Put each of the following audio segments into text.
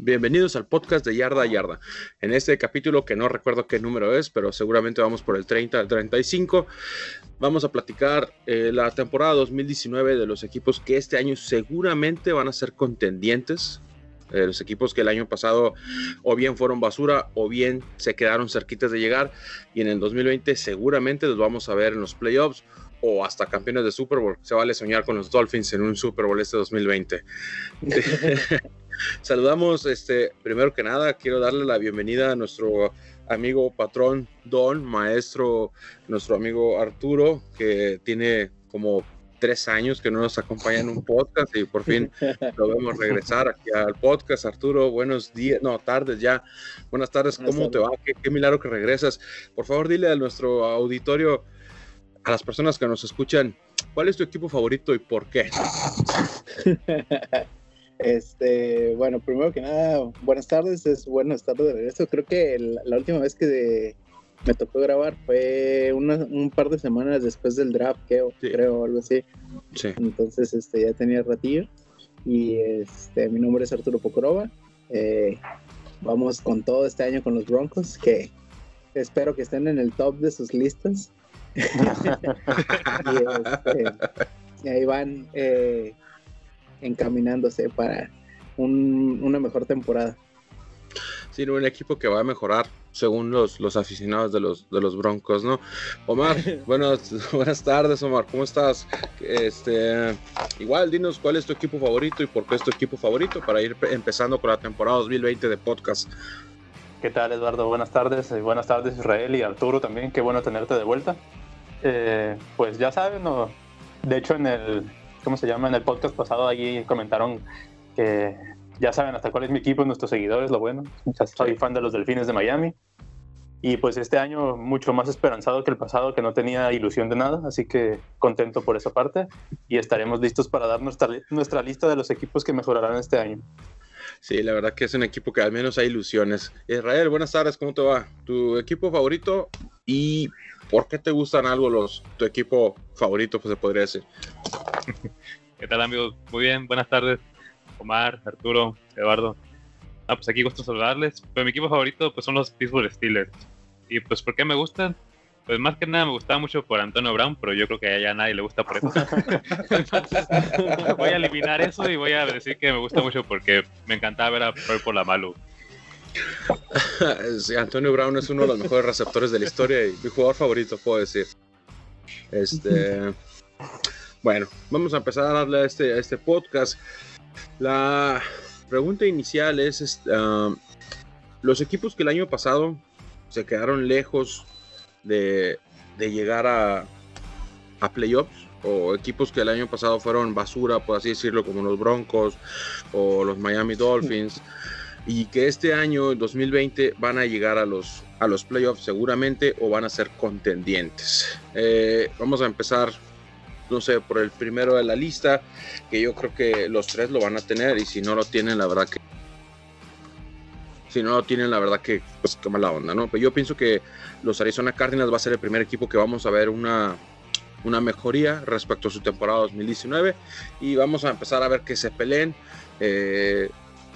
Bienvenidos al podcast de Yarda a Yarda. En este capítulo, que no recuerdo qué número es, pero seguramente vamos por el 30 al 35, vamos a platicar eh, la temporada 2019 de los equipos que este año seguramente van a ser contendientes. Eh, los equipos que el año pasado o bien fueron basura o bien se quedaron cerquitas de llegar. Y en el 2020 seguramente los vamos a ver en los playoffs o hasta campeones de Super Bowl. Se vale soñar con los Dolphins en un Super Bowl este 2020. Saludamos, este, primero que nada, quiero darle la bienvenida a nuestro amigo patrón Don, maestro, nuestro amigo Arturo, que tiene como tres años que no nos acompaña en un podcast y por fin lo vemos regresar aquí al podcast. Arturo, buenos días, no, tardes ya. Buenas tardes, ¿cómo te va? Qué, qué milagro que regresas. Por favor, dile a nuestro auditorio, a las personas que nos escuchan, ¿cuál es tu equipo favorito y por qué? Este, bueno, primero que nada, buenas tardes, es bueno estar de regreso. Creo que el- la última vez que me tocó grabar fue una- un par de semanas después del draft, creo, Sí. creo algo así. Sí. Entonces, este, ya tenía ratillo. Y este, mi nombre es Arturo Pocorova. Eh, vamos con todo este año con los Broncos, que espero que estén en el top de sus listas. y, este, y ahí van eh, encaminándose para un- una mejor temporada. Sí, no, un equipo que va a mejorar según los, los aficionados de los, de los Broncos, ¿no? Omar, buenas, buenas tardes, Omar, ¿cómo estás? Este, igual, dinos cuál es tu equipo favorito y por qué es tu equipo favorito para ir pe- empezando con la temporada 2020 de podcast. ¿Qué tal, Eduardo? Buenas tardes. y buenas tardes, Israel y Arturo también. Qué bueno tenerte de vuelta. Eh, pues ya saben, ¿no? de hecho, en el, ¿cómo se llama? En el podcast pasado allí comentaron que ya saben hasta cuál es mi equipo, nuestros seguidores, lo bueno. Ya soy fan de los Delfines de Miami. Y pues este año mucho más esperanzado que el pasado, que no tenía ilusión de nada, así que contento por esa parte. Y estaremos listos para dar nuestra, li- nuestra lista de los equipos que mejorarán este año. Sí, la verdad que es un equipo que al menos hay ilusiones. Israel, buenas tardes, ¿cómo te va? ¿Tu equipo favorito y por qué te gustan algo los tu equipo favorito, pues se podría decir? ¿Qué tal amigos? Muy bien, buenas tardes. Omar, Arturo, Eduardo. Ah, pues aquí gusto saludarles. Pues mi equipo favorito pues son los Pittsburgh Steelers. Y pues ¿por qué me gustan? Pues más que nada me gustaba mucho por Antonio Brown, pero yo creo que a ya nadie le gusta por eso. Entonces voy a eliminar eso y voy a decir que me gusta mucho porque me encantaba ver a Purple la Malu. Sí, Antonio Brown es uno de los mejores receptores de la historia y mi jugador favorito, puedo decir. Este, bueno, vamos a empezar a darle a este, a este podcast. La pregunta inicial es, este, um, los equipos que el año pasado se quedaron lejos de, llegar a, a playoffs o equipos que el año pasado fueron basura, por así decirlo, como los Broncos o los Miami Dolphins y que este año 2020 van a llegar a los, a los playoffs seguramente o van a ser contendientes. Eh, vamos a empezar, no sé, por el primero de la lista, que yo creo que los tres lo van a tener y si no lo tienen, la verdad que... Si no lo tienen, la verdad que, pues qué mala onda, ¿no? Pero yo pienso que los Arizona Cardinals va a ser el primer equipo que vamos a ver una, una mejoría respecto a su temporada 2019 y vamos a empezar a ver que se peleen. Eh,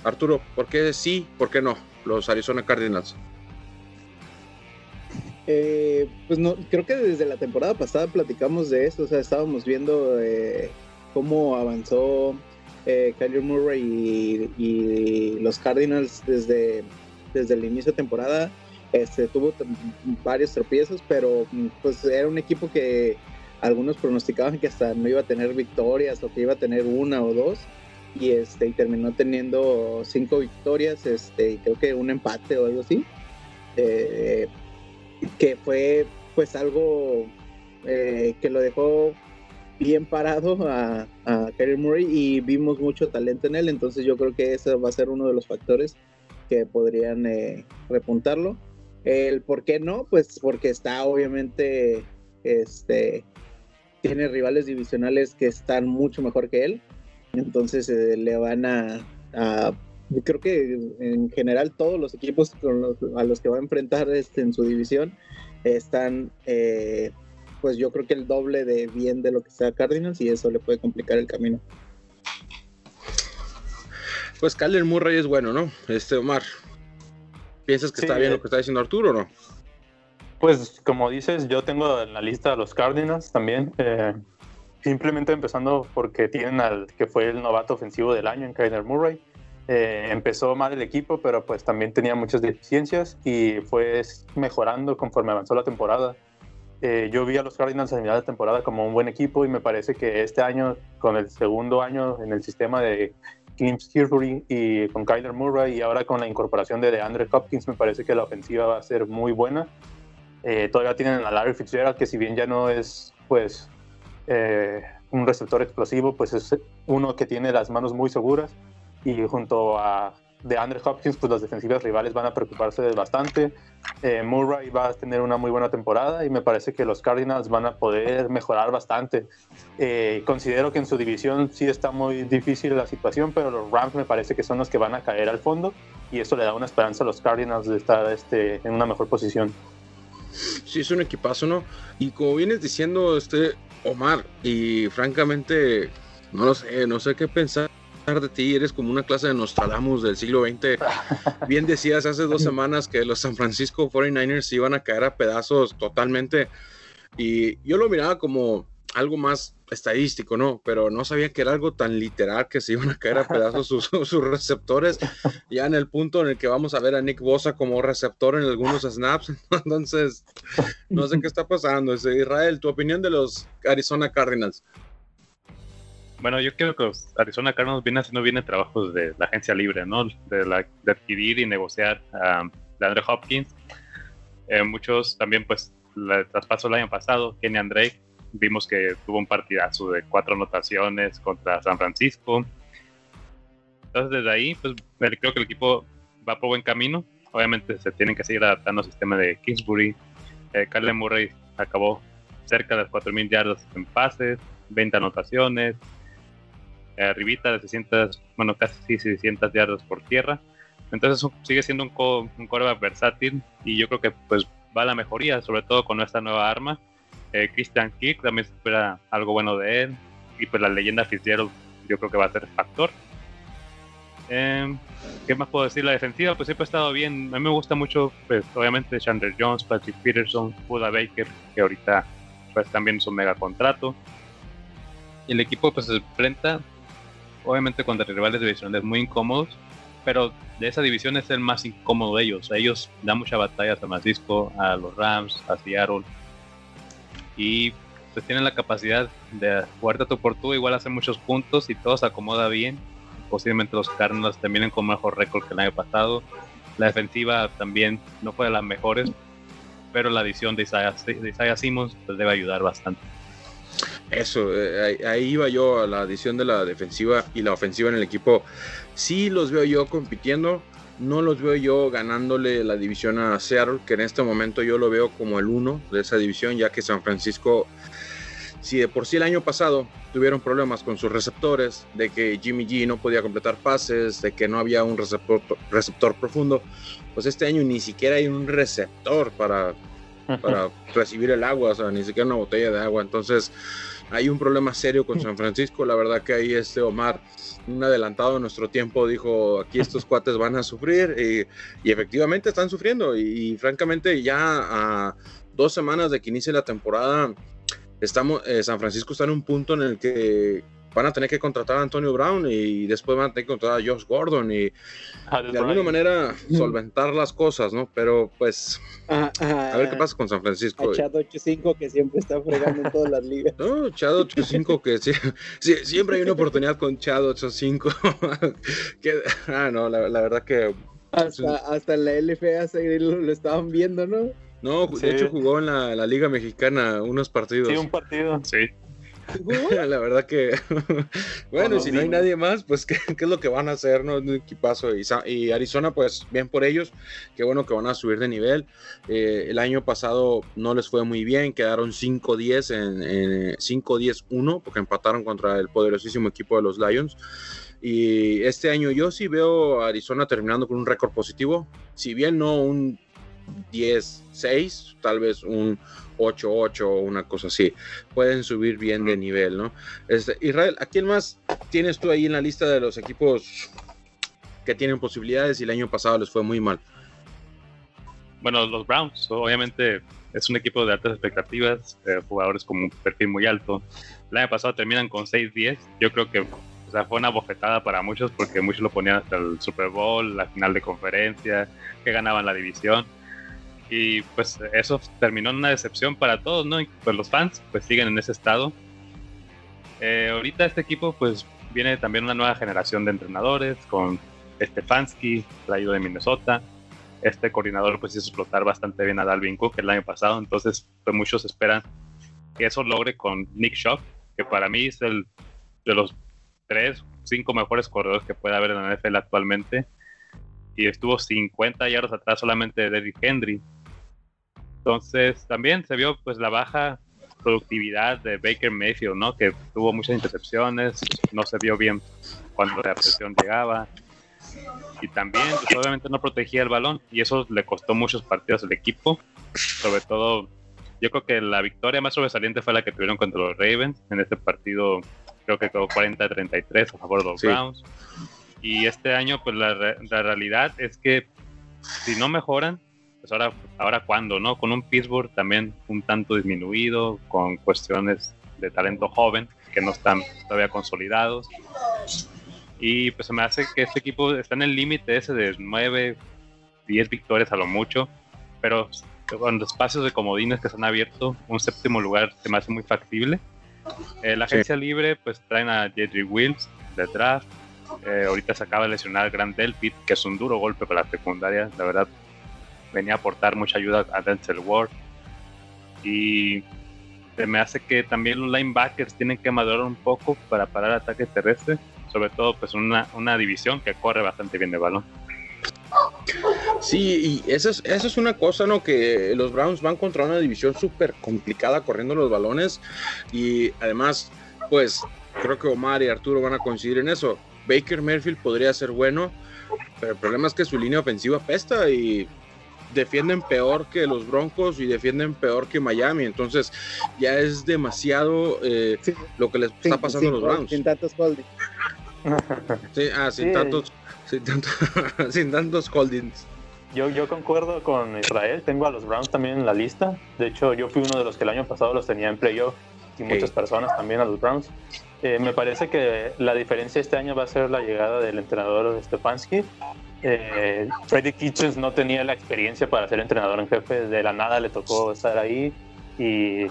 Arturo, ¿por qué sí, por qué no? Los Arizona Cardinals. Eh, pues no, creo que desde la temporada pasada platicamos de eso, o sea, estábamos viendo eh, cómo avanzó eh, Murray y, los Cardinals desde, desde el inicio de temporada. Este, tuvo varios tropiezos, pero pues era un equipo que algunos pronosticaban que hasta no iba a tener victorias o que iba a tener una o dos. Y, este, y terminó teniendo cinco victorias, este, y creo que un empate o algo así. Eh, que fue pues algo eh, que lo dejó bien parado a, a Kyler Murray y vimos mucho talento en él, entonces yo creo que ese va a ser uno de los factores que podrían eh, repuntarlo. El por qué no, pues porque está obviamente este tiene rivales divisionales que están mucho mejor que él. Entonces eh, le van a, a, Creo que en general todos los equipos con los, a los que va a enfrentar este, en su división están, eh, pues yo creo que el doble de bien de lo que sea Cardinals y eso le puede complicar el camino. Pues Kyler Murray es bueno, ¿no? Este Omar, ¿piensas que Sí, está bien eh. lo que está diciendo Arturo o no? Pues como dices, yo tengo en la lista a los Cardinals también. eh, simplemente empezando porque tienen al que fue el novato ofensivo del año en Kyler Murray. Eh, empezó mal el equipo, pero pues también tenía muchas deficiencias y fue mejorando conforme avanzó la temporada. Eh, yo vi a los Cardinals a final de temporada como un buen equipo y me parece que este año, con el segundo año en el sistema de Kim Kingsbury y con Kyler Murray y ahora con la incorporación de DeAndre Hopkins, me parece que la ofensiva va a ser muy buena. Eh, todavía tienen a Larry Fitzgerald, que si bien ya no es pues eh, un receptor explosivo, pues es uno que tiene las manos muy seguras y junto a DeAndre Hopkins, pues las defensivas rivales van a preocuparse bastante. Eh, Murray va a tener una muy buena temporada y me parece que los Cardinals van a poder mejorar bastante. Eh, considero que en su división sí está muy difícil la situación, pero los Rams me parece que son los que van a caer al fondo y eso le da una esperanza a los Cardinals de estar este, en una mejor posición. Sí, es un equipazo, ¿no? Y como vienes diciendo, este Omar, y francamente, no sé, no sé qué pensar de ti, eres como una clase de Nostradamus del siglo XX. Bien decías hace dos semanas que los San Francisco 49ers se iban a caer a pedazos totalmente, y yo lo miraba como algo más estadístico, ¿no? Pero no sabía que era algo tan literal que se iban a caer a pedazos sus, sus receptores, ya en el punto en el que vamos a ver a Nick Bosa como receptor en algunos snaps, entonces no sé qué está pasando. Israel, tu opinión de los Arizona Cardinals. Bueno, yo creo que Arizona Cardinals vienen haciendo bien el trabajo de la agencia libre, ¿no? De, de adquirir y negociar a Andre Hopkins. Eh, muchos también, pues, el traspaso el año pasado, Kenny Drake, vimos que tuvo un partidazo de cuatro anotaciones contra San Francisco. Entonces, desde ahí, pues, creo que el equipo va por buen camino. Obviamente, se tienen que seguir adaptando al sistema de Kingsbury. Eh, Murray acabó cerca de las 4.000 yardas en pases, 20 anotaciones, arribita de 600, bueno, casi 600 yardas por tierra. Entonces sigue siendo un, un quarterback versátil y yo creo que pues va a la mejoría, sobre todo con esta nueva arma. Eh, Christian Kirk también espera algo bueno de él y pues la leyenda Fitzgerald yo creo que va a ser factor. Eh, ¿Qué más puedo decir? La defensiva pues siempre ha estado bien. A mí me gusta mucho, pues obviamente Chandler Jones, Patrick Peterson, Buda Baker, que ahorita pues también es un mega contrato. Y el equipo pues se enfrenta obviamente contra rivales divisionales muy incómodos, pero de esa división es el más incómodo de ellos. Ellos dan mucha batalla a San Francisco, a los Rams, a Seattle, y pues tienen la capacidad de jugarte a tu por tú, igual hacer muchos puntos y todo se acomoda bien. Posiblemente los Cardinals terminen con mejor récord que el año pasado. La defensiva también no fue de las mejores, pero la adición de Isaiah, de Isaiah Simmons pues, debe ayudar bastante. Eso, eh, ahí, ahí iba yo a la adición de la defensiva y la ofensiva en el equipo. Sí los veo yo compitiendo, no los veo yo ganándole la división a Seattle, que en este momento yo lo veo como el uno de esa división, ya que San Francisco, si de por sí el año pasado tuvieron problemas con sus receptores, de que Jimmy G no podía completar pases, de que no había un receptor, receptor profundo, pues este año ni siquiera hay un receptor para para recibir el agua, o sea, ni siquiera una botella de agua. Entonces, hay un problema serio con San Francisco. La verdad que ahí este Omar, un adelantado de nuestro tiempo, dijo, aquí estos cuates van a sufrir y, y efectivamente están sufriendo. Y, y, francamente, ya a dos semanas de que inicie la temporada, estamos, eh, San Francisco está en un punto en el que van a tener que contratar a Antonio Brown y después van a tener que contratar a Josh Gordon y de alguna manera solventar las cosas, ¿no? Pero pues a ver qué pasa con San Francisco. A Chad 85 que siempre está fregando en todas las ligas. No, Chad 85 que sí, sí, siempre hay una oportunidad con Chad 85. que, ah, no, la, la verdad que hasta, hasta en la LFA lo, lo, estaban viendo, ¿no? No, Sí. de hecho jugó en la, la Liga Mexicana unos partidos. Sí, un partido. Sí. la verdad que, bueno, si no hay nadie más, pues ¿qué, es lo que van a hacer, ¿no? Un equipazo. Y, y, Arizona, pues bien por ellos, qué bueno que van a subir de nivel. Eh, el año pasado no les fue muy bien, quedaron 5-10 en, en 5-10-1, porque empataron contra el poderosísimo equipo de los Lions. Y este año yo sí veo a Arizona terminando con un récord positivo, si bien no un 10-6, tal vez un 8-8 o una cosa así. Pueden subir bien de nivel, ¿no? Este, Israel, ¿a quién más tienes tú ahí en la lista de los equipos que tienen posibilidades y el año pasado les fue muy mal? Bueno, los Browns, obviamente es un equipo de altas expectativas, eh, jugadores con un perfil muy alto. El año pasado terminan con 6-10. Yo creo que o sea, fue una bofetada para muchos porque muchos lo ponían hasta el Super Bowl, la final de conferencia, que ganaban la división y pues eso terminó en una decepción para todos, ¿no? Y pues los fans pues siguen en ese estado. Eh, ahorita este equipo pues viene también una nueva generación de entrenadores con Stefanski, traído de Minnesota. Este coordinador pues hizo explotar bastante bien a Dalvin Cook el año pasado, entonces pues muchos esperan que eso logre con Nick Shock, que para mí es el de los tres, cinco mejores corredores que puede haber en la NFL actualmente. Y estuvo 50 yardas atrás solamente de Derrick Henry. Entonces, también se vio pues la baja productividad de Baker Mayfield, ¿no? Que tuvo muchas intercepciones, no se vio bien cuando la presión llegaba. Y también, pues, obviamente, no protegía el balón. Y eso le costó muchos partidos al equipo. Sobre todo, yo creo que la victoria más sobresaliente fue la que tuvieron contra los Ravens. En este partido, creo que quedó 40-33 a favor de los Browns. Y este año, pues la, la realidad es que si no mejoran, pues ahora, ahora cuándo, ¿no? Con un Pittsburgh también un tanto disminuido, con cuestiones de talento joven que no están todavía consolidados. Y pues se me hace que este equipo está en el límite ese de 9, 10 victorias a lo mucho, pero con los espacios de comodines que se han abierto, un séptimo lugar se me hace muy factible. Eh, la agencia libre, pues traen a Jedrick Wills de draft. Eh, ahorita se acaba de lesionar Grant Delpit, que es un duro golpe para la secundaria. La verdad, venía a aportar mucha ayuda a Denzel Ward. Y se me hace que también los linebackers tienen que madurar un poco para parar ataque terrestre, sobre todo pues una, una división que corre bastante bien de balón. Sí, y eso es, eso es una cosa, ¿no? Que los Browns van contra una división súper complicada corriendo los balones y además, pues creo que Omar y Arturo van a coincidir en eso. Baker Merfield podría ser bueno, pero el problema es que su línea ofensiva pesta y defienden peor que los Broncos y defienden peor que Miami. Entonces ya es demasiado eh, lo que les está pasando a los Browns. Sin tantos holdings. Sí, ah, sin tantos, sin, sin tantos holdings. Yo, yo concuerdo con Israel, tengo a los Browns también en la lista. De hecho, yo fui uno de los que el año pasado los tenía en playoff y muchas personas también a los Browns. Eh, me parece que la diferencia este año va a ser la llegada del entrenador Stefanski eh, Freddy Kitchens no tenía la experiencia para ser entrenador en jefe, de la nada le tocó estar ahí y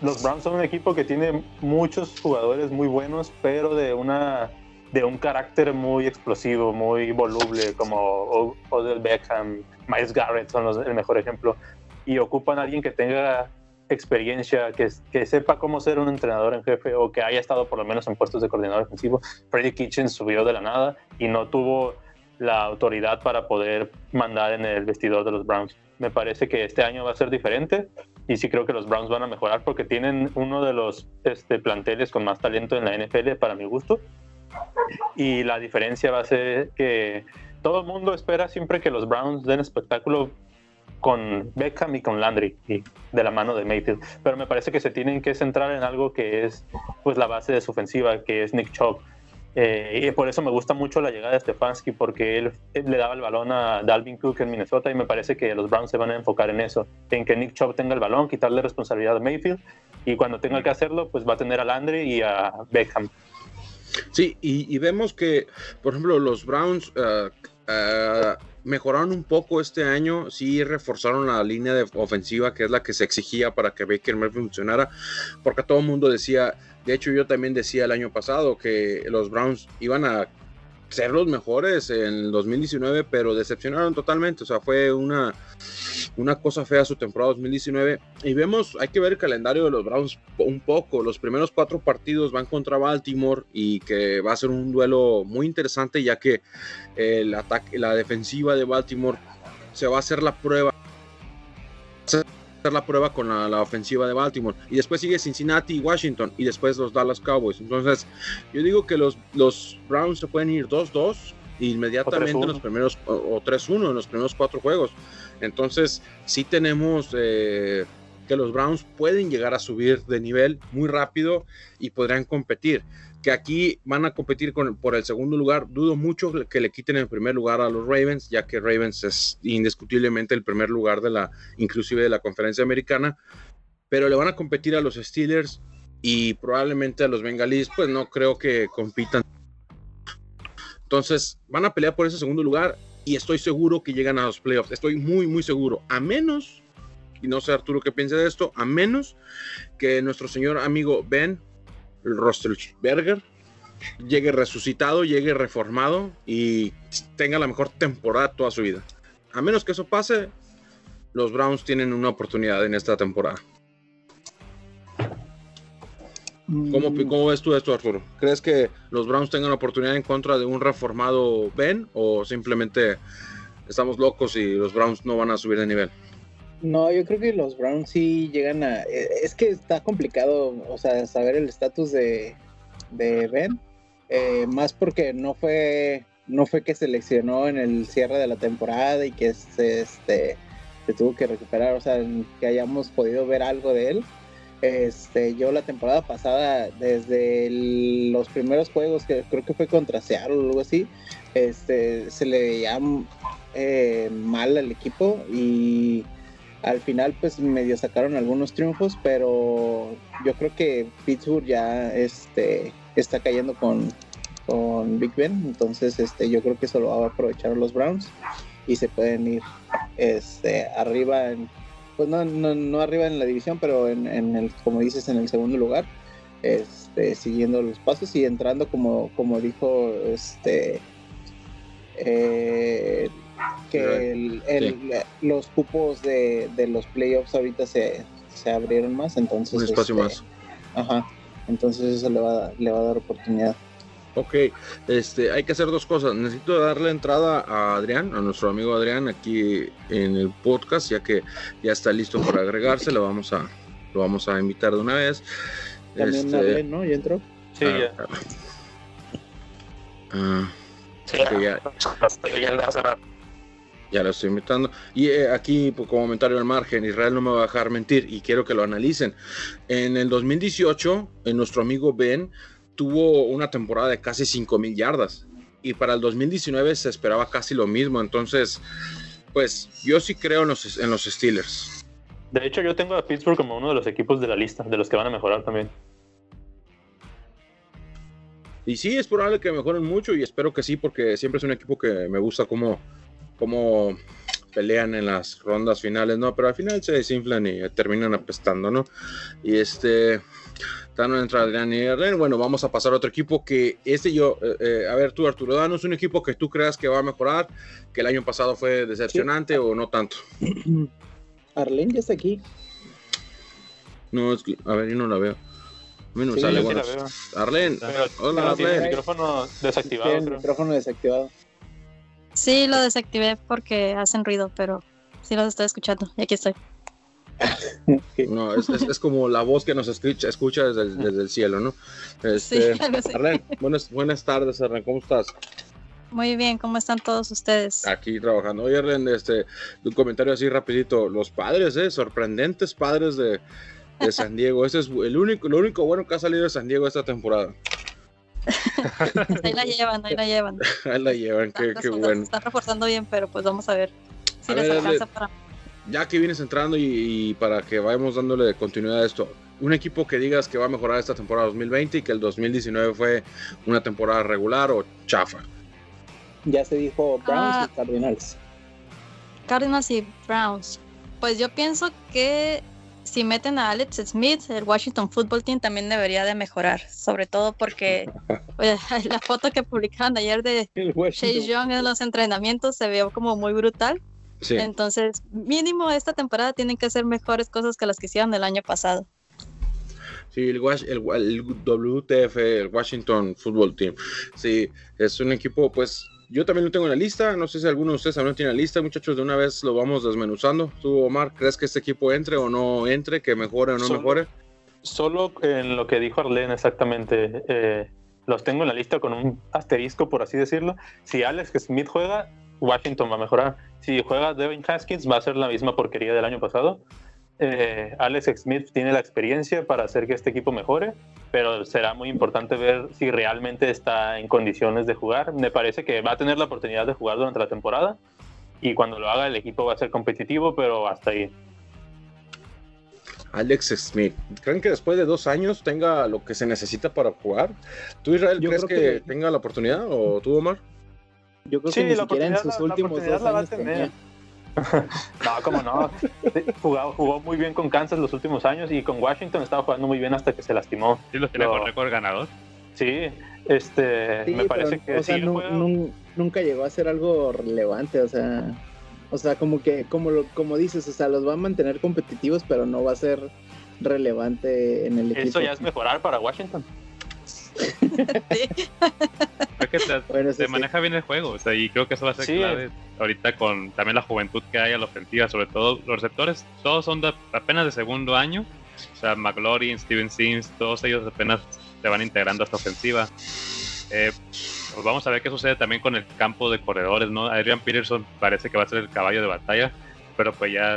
los Browns son un equipo que tiene muchos jugadores muy buenos, pero de una de un carácter muy explosivo, muy voluble, como Odell Beckham, Miles Garrett son los, el mejor ejemplo, y ocupan a alguien que tenga experiencia, que, sepa cómo ser un entrenador en jefe o que haya estado por lo menos en puestos de coordinador ofensivo. Freddy Kitchens subió de la nada y no tuvo la autoridad para poder mandar en el vestidor de los Browns. Me parece que este año va a ser diferente y sí creo que los Browns van a mejorar porque tienen uno de los este, planteles con más talento en la NFL para mi gusto. Y la diferencia va a ser que todo el mundo espera siempre que los Browns den espectáculo con Beckham y con Landry y de la mano de Mayfield. Pero me parece que se tienen que centrar en algo que es pues la base de su ofensiva, que es Nick Chubb eh, y por eso me gusta mucho la llegada de Stefanski, porque él, le daba el balón a Dalvin Cook en Minnesota y me parece que los Browns se van a enfocar en eso, en que Nick Chubb tenga el balón, quitarle responsabilidad a Mayfield y cuando tenga que hacerlo, pues va a tener a Landry y a Beckham. Sí, y, vemos que, por ejemplo, los Browns uh, uh, mejoraron un poco este año, sí reforzaron la línea ofensiva, que es la que se exigía para que Baker Murphy funcionara, porque todo el mundo decía, de hecho yo también decía el año pasado que los Browns iban a ser los mejores en el 2019, pero decepcionaron totalmente. O sea, fue una, una cosa fea su temporada 2019. Y vemos, hay que ver el calendario de los Browns un poco. Los primeros cuatro partidos van contra Baltimore y que va a ser un duelo muy interesante, ya que el ataque, la defensiva de Baltimore se va a hacer la prueba hacer la prueba con la, la, ofensiva de Baltimore. Y después sigue Cincinnati y Washington. Y después los Dallas Cowboys. Entonces, yo digo que los, los Browns se pueden ir 2-2 inmediatamente en los primeros, o, 3-1 en los primeros cuatro juegos. Entonces, sí tenemos eh, que los Browns pueden llegar a subir de nivel muy rápido y podrán competir que aquí van a competir por el segundo lugar. Dudo mucho que le quiten el primer lugar a los Ravens, ya que Ravens es indiscutiblemente el primer lugar de la, inclusive de la conferencia americana, pero le van a competir a los Steelers y probablemente a los Bengalíes, pues no creo que compitan. Entonces van a pelear por ese segundo lugar y estoy seguro que llegan a los playoffs. Estoy muy, muy seguro. A menos, y no sé Arturo qué piensa de esto, a menos que nuestro señor amigo Ben Roethlisberger llegue resucitado, llegue reformado y tenga la mejor temporada toda su vida. A menos que eso pase, los Browns tienen una oportunidad en esta temporada. ¿Cómo, Mm. ¿Cómo, ves tú esto, Arturo? ¿Crees que los Browns tengan la oportunidad en contra de un reformado Ben o simplemente estamos locos y los Browns no van a subir de nivel? No, yo creo que los Browns sí llegan a... eh, Es que está complicado, o sea, saber el estatus de, de Ben. Eh, más porque no fue no fue que seleccionó en el cierre de la temporada y que se, este, se tuvo que recuperar, o sea, que hayamos podido ver algo de él. Este, yo la temporada pasada, desde los primeros juegos, que creo que fue contra Seattle o algo así, este, se le veía eh, mal al equipo y al final pues medio sacaron algunos triunfos, pero yo creo que Pittsburgh ya este, está cayendo con, con Big Ben, entonces este, yo creo que eso lo van a aprovechar los Browns y se pueden ir este, arriba, en, pues no, no, no arriba en la división, pero en, en el, como dices, en el segundo lugar, este, siguiendo los pasos y entrando como, como dijo este eh, que el- el- los cupos de, de los playoffs ahorita se, se abrieron más, entonces Un espacio este, más. Ajá, entonces eso le va, a- le va a dar oportunidad. Ok, este, hay que hacer dos cosas. Necesito darle entrada a Adrián, a nuestro amigo Adrián, aquí en el podcast, ya que ya está listo para agregarse. Lo vamos a, lo vamos a invitar de una vez. También Este, Arlen, ¿no? ¿Ya entró? Sí, ah, ya. ah, ah, Sí, ya, ya lo estoy invitando. Y eh, aquí, pues, como comentario al margen, Israel no me va a dejar mentir y quiero que lo analicen. En el 2018, en nuestro amigo Ben tuvo una temporada de casi 5.000 yardas. Y para el 2019 se esperaba casi lo mismo. Entonces, pues yo sí creo en los, en los Steelers. De hecho, yo tengo a Pittsburgh como uno de los equipos de la lista, de los que van a mejorar también. Y sí, es probable que mejoren mucho y espero que sí, porque siempre es un equipo que me gusta cómo, cómo pelean en las rondas finales, ¿no? Pero al final se desinflan y terminan apestando, ¿no? Y este, están entre Adrián y Arlen. Bueno, vamos a pasar a otro equipo que este yo, eh, eh, a ver tú Arturo, danos un equipo que tú creas que va a mejorar, que el año pasado fue decepcionante o no tanto. Arlen ya está aquí. No, es que, a ver, yo no la veo. A mí no me Sí, sale, yo sí bueno. la veo. Arlen, Pero, hola el Arlen. micrófono desactivado. El micrófono desactivado. Sí, lo desactivé porque hacen ruido, pero sí los estoy escuchando. Y aquí estoy. No, es, es- es como la voz que nos escucha, escucha desde, el, desde el cielo, ¿no? Este, Sí. Arlen, buenas, buenas tardes, Arlen, ¿cómo estás? Muy bien, ¿cómo están todos ustedes? Aquí trabajando. Oye, Arlen, este, un comentario así rapidito. Los padres, ¿eh? Sorprendentes padres de, de San Diego. Ese es el único, lo único bueno que ha salido de San Diego esta temporada. Ahí la llevan, ahí la llevan. Ahí la llevan, qué, bueno. están reforzando bien, pero pues vamos a ver si A les ver, alcanza para... Ya que vienes entrando y, y para que vayamos dándole continuidad a esto, un equipo que digas que va a mejorar esta temporada 2020 y que el 2019 fue una temporada regular o chafa. Ya se dijo Browns Ah. y Cardinals. Cardinals y Browns. Pues yo pienso que si meten a Alex Smith, el Washington Football Team también debería de mejorar, sobre todo porque oye, la foto que publicaron ayer de Chase Young en los entrenamientos se vio como muy brutal. Sí. Entonces, mínimo esta temporada tienen que hacer mejores cosas que las que hicieron el año pasado. Sí, el, el, el WTF, el Washington Football Team. Sí, es un equipo, pues, yo también lo tengo en la lista. No sé si alguno de ustedes también tiene la lista, muchachos. De una vez lo vamos desmenuzando. Tú, Omar, ¿crees que este equipo entre o no entre? ¿Que mejore o no Solo- mejore? Solo en lo que dijo Arlene exactamente, eh, los tengo en la lista con un asterisco, por así decirlo. Si Alex Smith juega, Washington va a mejorar. Si juega Devin Haskins, va a ser la misma porquería del año pasado. Eh, Alex Smith tiene la experiencia para hacer que este equipo mejore, pero será muy importante ver si realmente está en condiciones de jugar. Me parece que va a tener la oportunidad de jugar durante la temporada y cuando lo haga el equipo va a ser competitivo, pero hasta ahí. Alex Smith. ¿Creen que después de dos años tenga lo que se necesita para jugar? ¿Tú, Israel, Yo crees creo que, que- tenga la oportunidad? ¿O tú, Omar? Yo creo Sí, que ni la siquiera en sus la- últimos dos la va a años tener. tenía. No, como no. Jugó, jugó muy bien con Kansas los últimos años y con Washington estaba jugando muy bien hasta que se lastimó. Sí, los tiene Lo- con récord ganador. Sí, este, Sí, me parece pero, que o sea, sí, nunca llegó a ser algo relevante, o sea, o sea, como que, como lo, como dices, o sea, los va a mantener competitivos, pero no va a ser relevante en el equipo. eso ya es mejorar para Washington. Creo que te, Bueno, te sí. maneja bien el juego, o sea, y creo que eso va a ser Sí. clave ahorita con también la juventud que hay a la ofensiva, sobre todo los receptores, todos son de, apenas de segundo año, o sea, McLaurin, Steven Sims, todos ellos apenas se van integrando a esta ofensiva. Eh, pues vamos a ver qué sucede también con el campo de corredores, ¿no? Adrian Peterson parece que va a ser el caballo de batalla, pero pues ya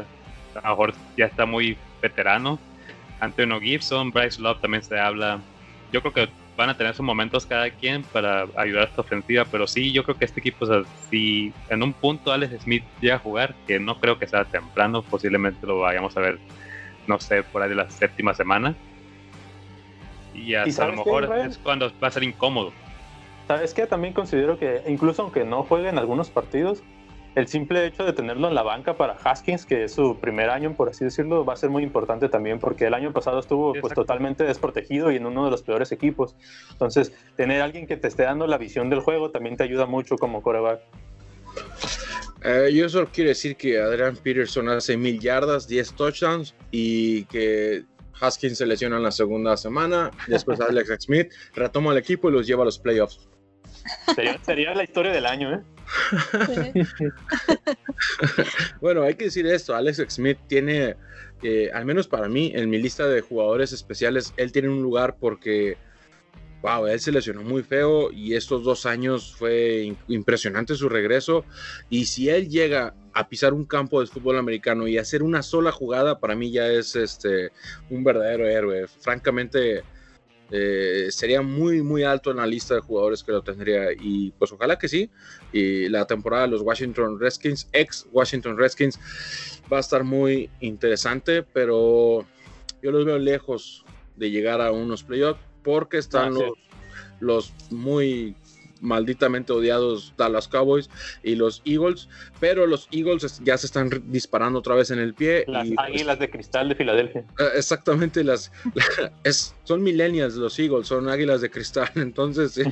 a lo mejor ya está muy veterano. Antonio Gibson, Bryce Love también se habla. Yo creo que van a tener sus momentos cada quien para ayudar a esta ofensiva, pero sí, yo creo que este equipo, o sea, si en un punto Alex Smith llega a jugar, que no creo que sea temprano, posiblemente lo vayamos a ver, no sé, por ahí de la séptima semana. Y hasta a lo mejor es cuando va a ser incómodo. ¿Sabes qué? También considero que incluso aunque no juegue en algunos partidos, el simple hecho de tenerlo en la banca para Haskins, que es su primer año, por así decirlo, va a ser muy importante también, porque el año pasado estuvo pues totalmente desprotegido y en uno de los peores equipos. Entonces, tener a alguien que te esté dando la visión del juego también te ayuda mucho como coreback. Eh, yo solo quiero decir que Adrian Peterson hace mil yardas, 10 touchdowns y que Haskins se lesiona en la segunda semana. Después Alex Smith retoma el equipo y los lleva a los playoffs. Sería, sería la historia del año, ¿eh? Bueno, hay que decir esto, Alex Smith tiene, eh, al menos para mí, en mi lista de jugadores especiales, él tiene un lugar porque, wow, él se lesionó muy feo y estos dos años fue impresionante su regreso. Y si él llega a pisar un campo de fútbol americano y hacer una sola jugada, para mí ya es este, un verdadero héroe. Francamente, eh, sería muy, muy alto en la lista de jugadores que lo tendría. Y pues ojalá que sí. Y la temporada de los Washington Redskins, ex Washington Redskins, va a estar muy interesante, pero yo los veo lejos de llegar a unos playoffs porque están los muy malditamente odiados Dallas Cowboys y los Eagles, pero los Eagles es- ya se están disparando otra vez en el pie. Las y, pues, águilas de cristal de Filadelfia. eh, Exactamente, las es, son millennials los Eagles, son águilas de cristal, entonces sí.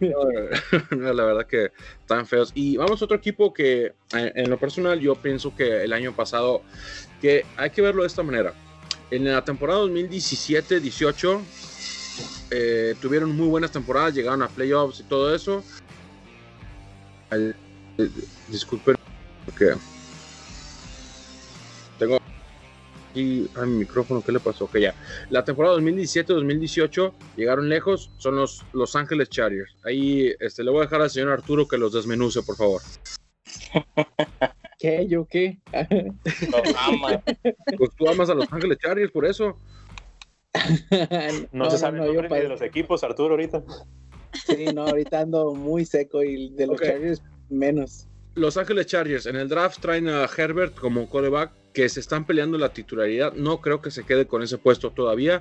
no, no, la verdad que están feos. Y vamos a otro equipo que eh, en lo personal yo pienso que el año pasado, que hay que verlo de esta manera. En la temporada 2017-18 eh, tuvieron muy buenas temporadas, llegaron a playoffs y todo eso. Al- eh, disculpen, porque tengo aquí a mi micrófono, ¿qué le pasó? Que ya. La temporada 2017-2018 llegaron lejos, son los Los Ángeles Chargers. Ahí este, le voy a dejar al señor Arturo que los desmenuce, por favor. ¿Qué? ¿Yo qué? Lo ama. Pues tú amas a Los Ángeles Chargers, por eso. No, se sabe el nombre ni de los equipos, Arturo, ahorita. Sí, no, ahorita ando muy seco y de los. Chargers menos. Los Ángeles Chargers en el draft traen a Herbert como coreback que se están peleando la titularidad. No creo que se quede con ese puesto todavía.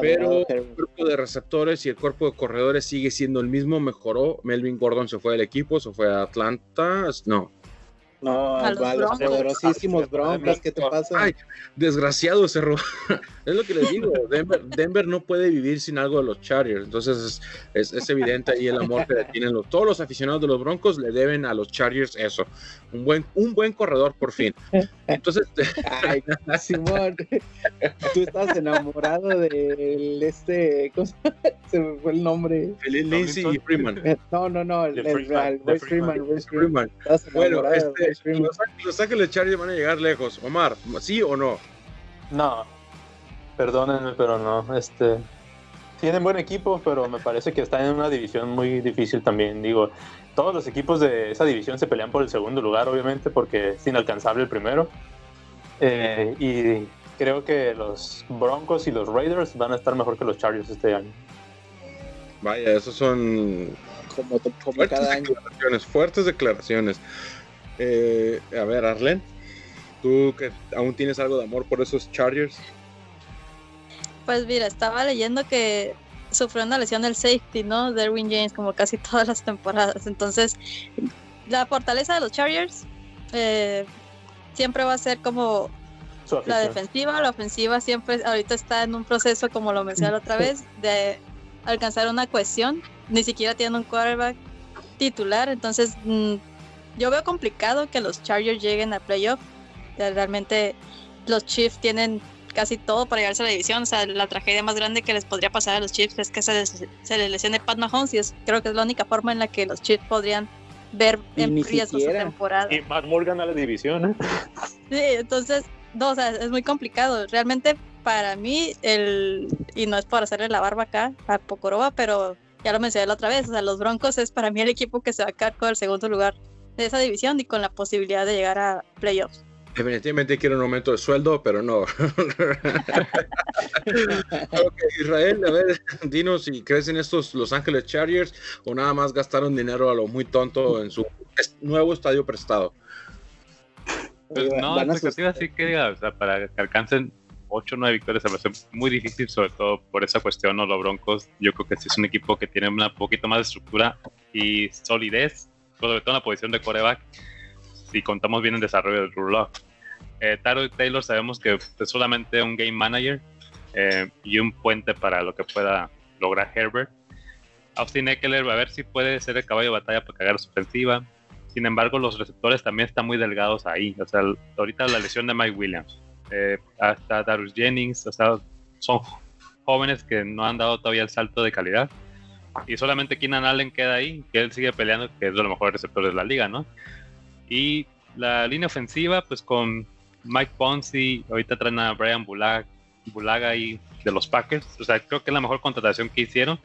Pero el cuerpo de receptores y el cuerpo de corredores sigue siendo el mismo, mejoró. Melvin Gordon se fue del equipo, se fue a Atlanta, no, No, a los, poderosísimos Broncos, ¿qué te pasa? Ay, desgraciado cerro. es lo que les digo, Denver, Denver, no puede vivir sin algo de los Chargers, entonces es, es, evidente ahí el amor que le tienen los, todos los aficionados de los Broncos le deben a los Chargers eso, un buen, un buen corredor por fin. Entonces, Ay, Simón, tú estás enamorado del este, ¿cómo se me fue el nombre? Lindsay y Freeman. No, no, no, el, Freeman, Freeman, Freeman. Bueno, este, los, Ángeles Chargers van a llegar lejos. Omar, ¿sí o no? No, perdónenme, pero no. Este, tienen buen equipo, pero me parece que están en una división muy difícil también. Digo, todos los equipos de esa división se pelean por el segundo lugar, obviamente, porque es inalcanzable el primero. Eh, y creo que los Broncos y los Raiders van a estar mejor que los Chargers este año. Vaya, esos son como, fuertes cada año. Declaraciones, fuertes declaraciones. Eh, a ver, Arlen, ¿tú que aún tienes algo de amor por esos Chargers? Pues mira, estaba leyendo que sufrió una lesión del safety, ¿no? Derwin James, como casi todas las temporadas. Entonces, la fortaleza de los Chargers eh, siempre va a ser como la defensiva, la ofensiva siempre ahorita está en un proceso, como lo mencioné otra vez, de alcanzar una cohesión. Ni siquiera tiene un quarterback titular, entonces mm, yo veo complicado que los Chargers lleguen a playoff. Realmente los Chiefs tienen casi todo para llevarse a la división. O sea, la tragedia más grande que les podría pasar a los Chiefs es que se les, se les lesione Pat Mahomes y es, creo que es la única forma en la que los Chiefs podrían ver en riesgo su temporada. Y Matt Morgan a la división, ¿eh? Sí, entonces, no, o sea, es muy complicado. Realmente para mí, el, y no es por hacerle la barba acá a Pocoroba, pero ya lo mencioné la otra vez, o sea, los Broncos es para mí el equipo que se va a quedar con el segundo lugar de esa división y con la posibilidad de llegar a playoffs. Definitivamente quiero un aumento de sueldo, pero no. Israel, a ver, dinos si crees en estos Los Ángeles Chargers o nada más gastaron dinero a lo muy tonto en su nuevo estadio prestado. Pues no, expectativa sí que o sea, para que alcancen 8 o 9 victorias se va a ser muy difícil, sobre todo por esa cuestión, ¿no? Los Broncos, yo creo que sí es un equipo que tiene un poquito más de estructura y solidez, sobre todo en la posición de coreback si contamos bien el desarrollo del Drew Eh, Taro Taylor sabemos que es solamente un game manager eh, y un puente para lo que pueda lograr Herbert. Austin Eckler a ver si puede ser el caballo de batalla para cagar su ofensiva. Sin embargo, los receptores también están muy delgados ahí. O sea, ahorita la lesión de Mike Williams, eh, hasta Darius Jennings, o sea, son jóvenes que no han dado todavía el salto de calidad. Y solamente Keenan Allen queda ahí, que él sigue peleando, que es de los mejores receptores de la liga, ¿no? Y la línea ofensiva, pues con Mike Ponzi, ahorita traen a Brian Bulaga, Bulaga ahí de los Packers. O sea, creo que es la mejor contratación que hicieron.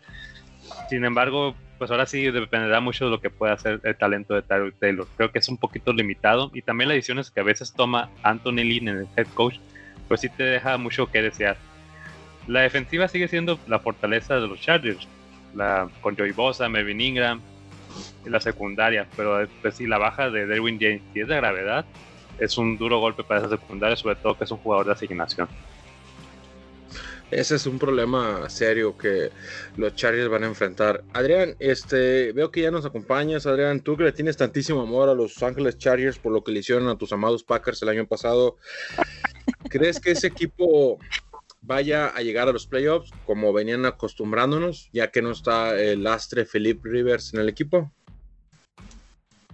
Sin embargo, pues ahora sí dependerá mucho de lo que pueda hacer el talento de Tyler Taylor. Creo que es un poquito limitado. Y también las decisiones que a veces toma Anthony Lynn en el head coach, pues sí te deja mucho que desear. La defensiva sigue siendo la fortaleza de los Chargers. La, con Joey Bosa, Melvin Ingram, la secundaria, pero pues, si la baja de Derwin James si es de gravedad, es un duro golpe para esa secundaria, sobre todo que es un jugador de asignación. Ese es un problema serio que los Chargers van a enfrentar. Adrián, este, veo que ya nos acompañas. Adrián, tú que le tienes tantísimo amor a los Ángeles Chargers por lo que le hicieron a tus amados Packers el año pasado, ¿crees que ese equipo vaya a llegar a los playoffs como venían acostumbrándonos, ya que no está el lastre Philip Rivers en el equipo?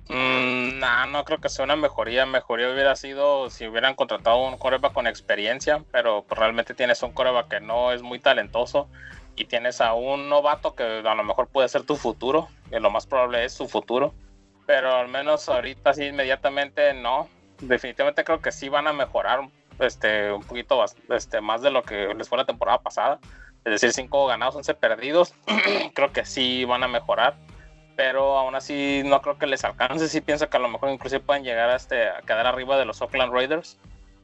Mm, no, no creo que sea una mejoría. Mejoría hubiera sido si hubieran contratado un coreback con experiencia, pero pues, realmente tienes un coreback que no es muy talentoso y tienes a un novato que a lo mejor puede ser tu futuro, que lo más probable es su futuro, pero al menos ahorita sí inmediatamente no. Definitivamente creo que sí van a mejorar este, un poquito este, más de lo que les fue la temporada pasada. Es decir, 5 ganados, 11 perdidos. creo que sí van a mejorar. Pero aún así no creo que les alcance. Sí pienso que a lo mejor inclusive pueden llegar a, este, a quedar arriba de los Oakland Raiders.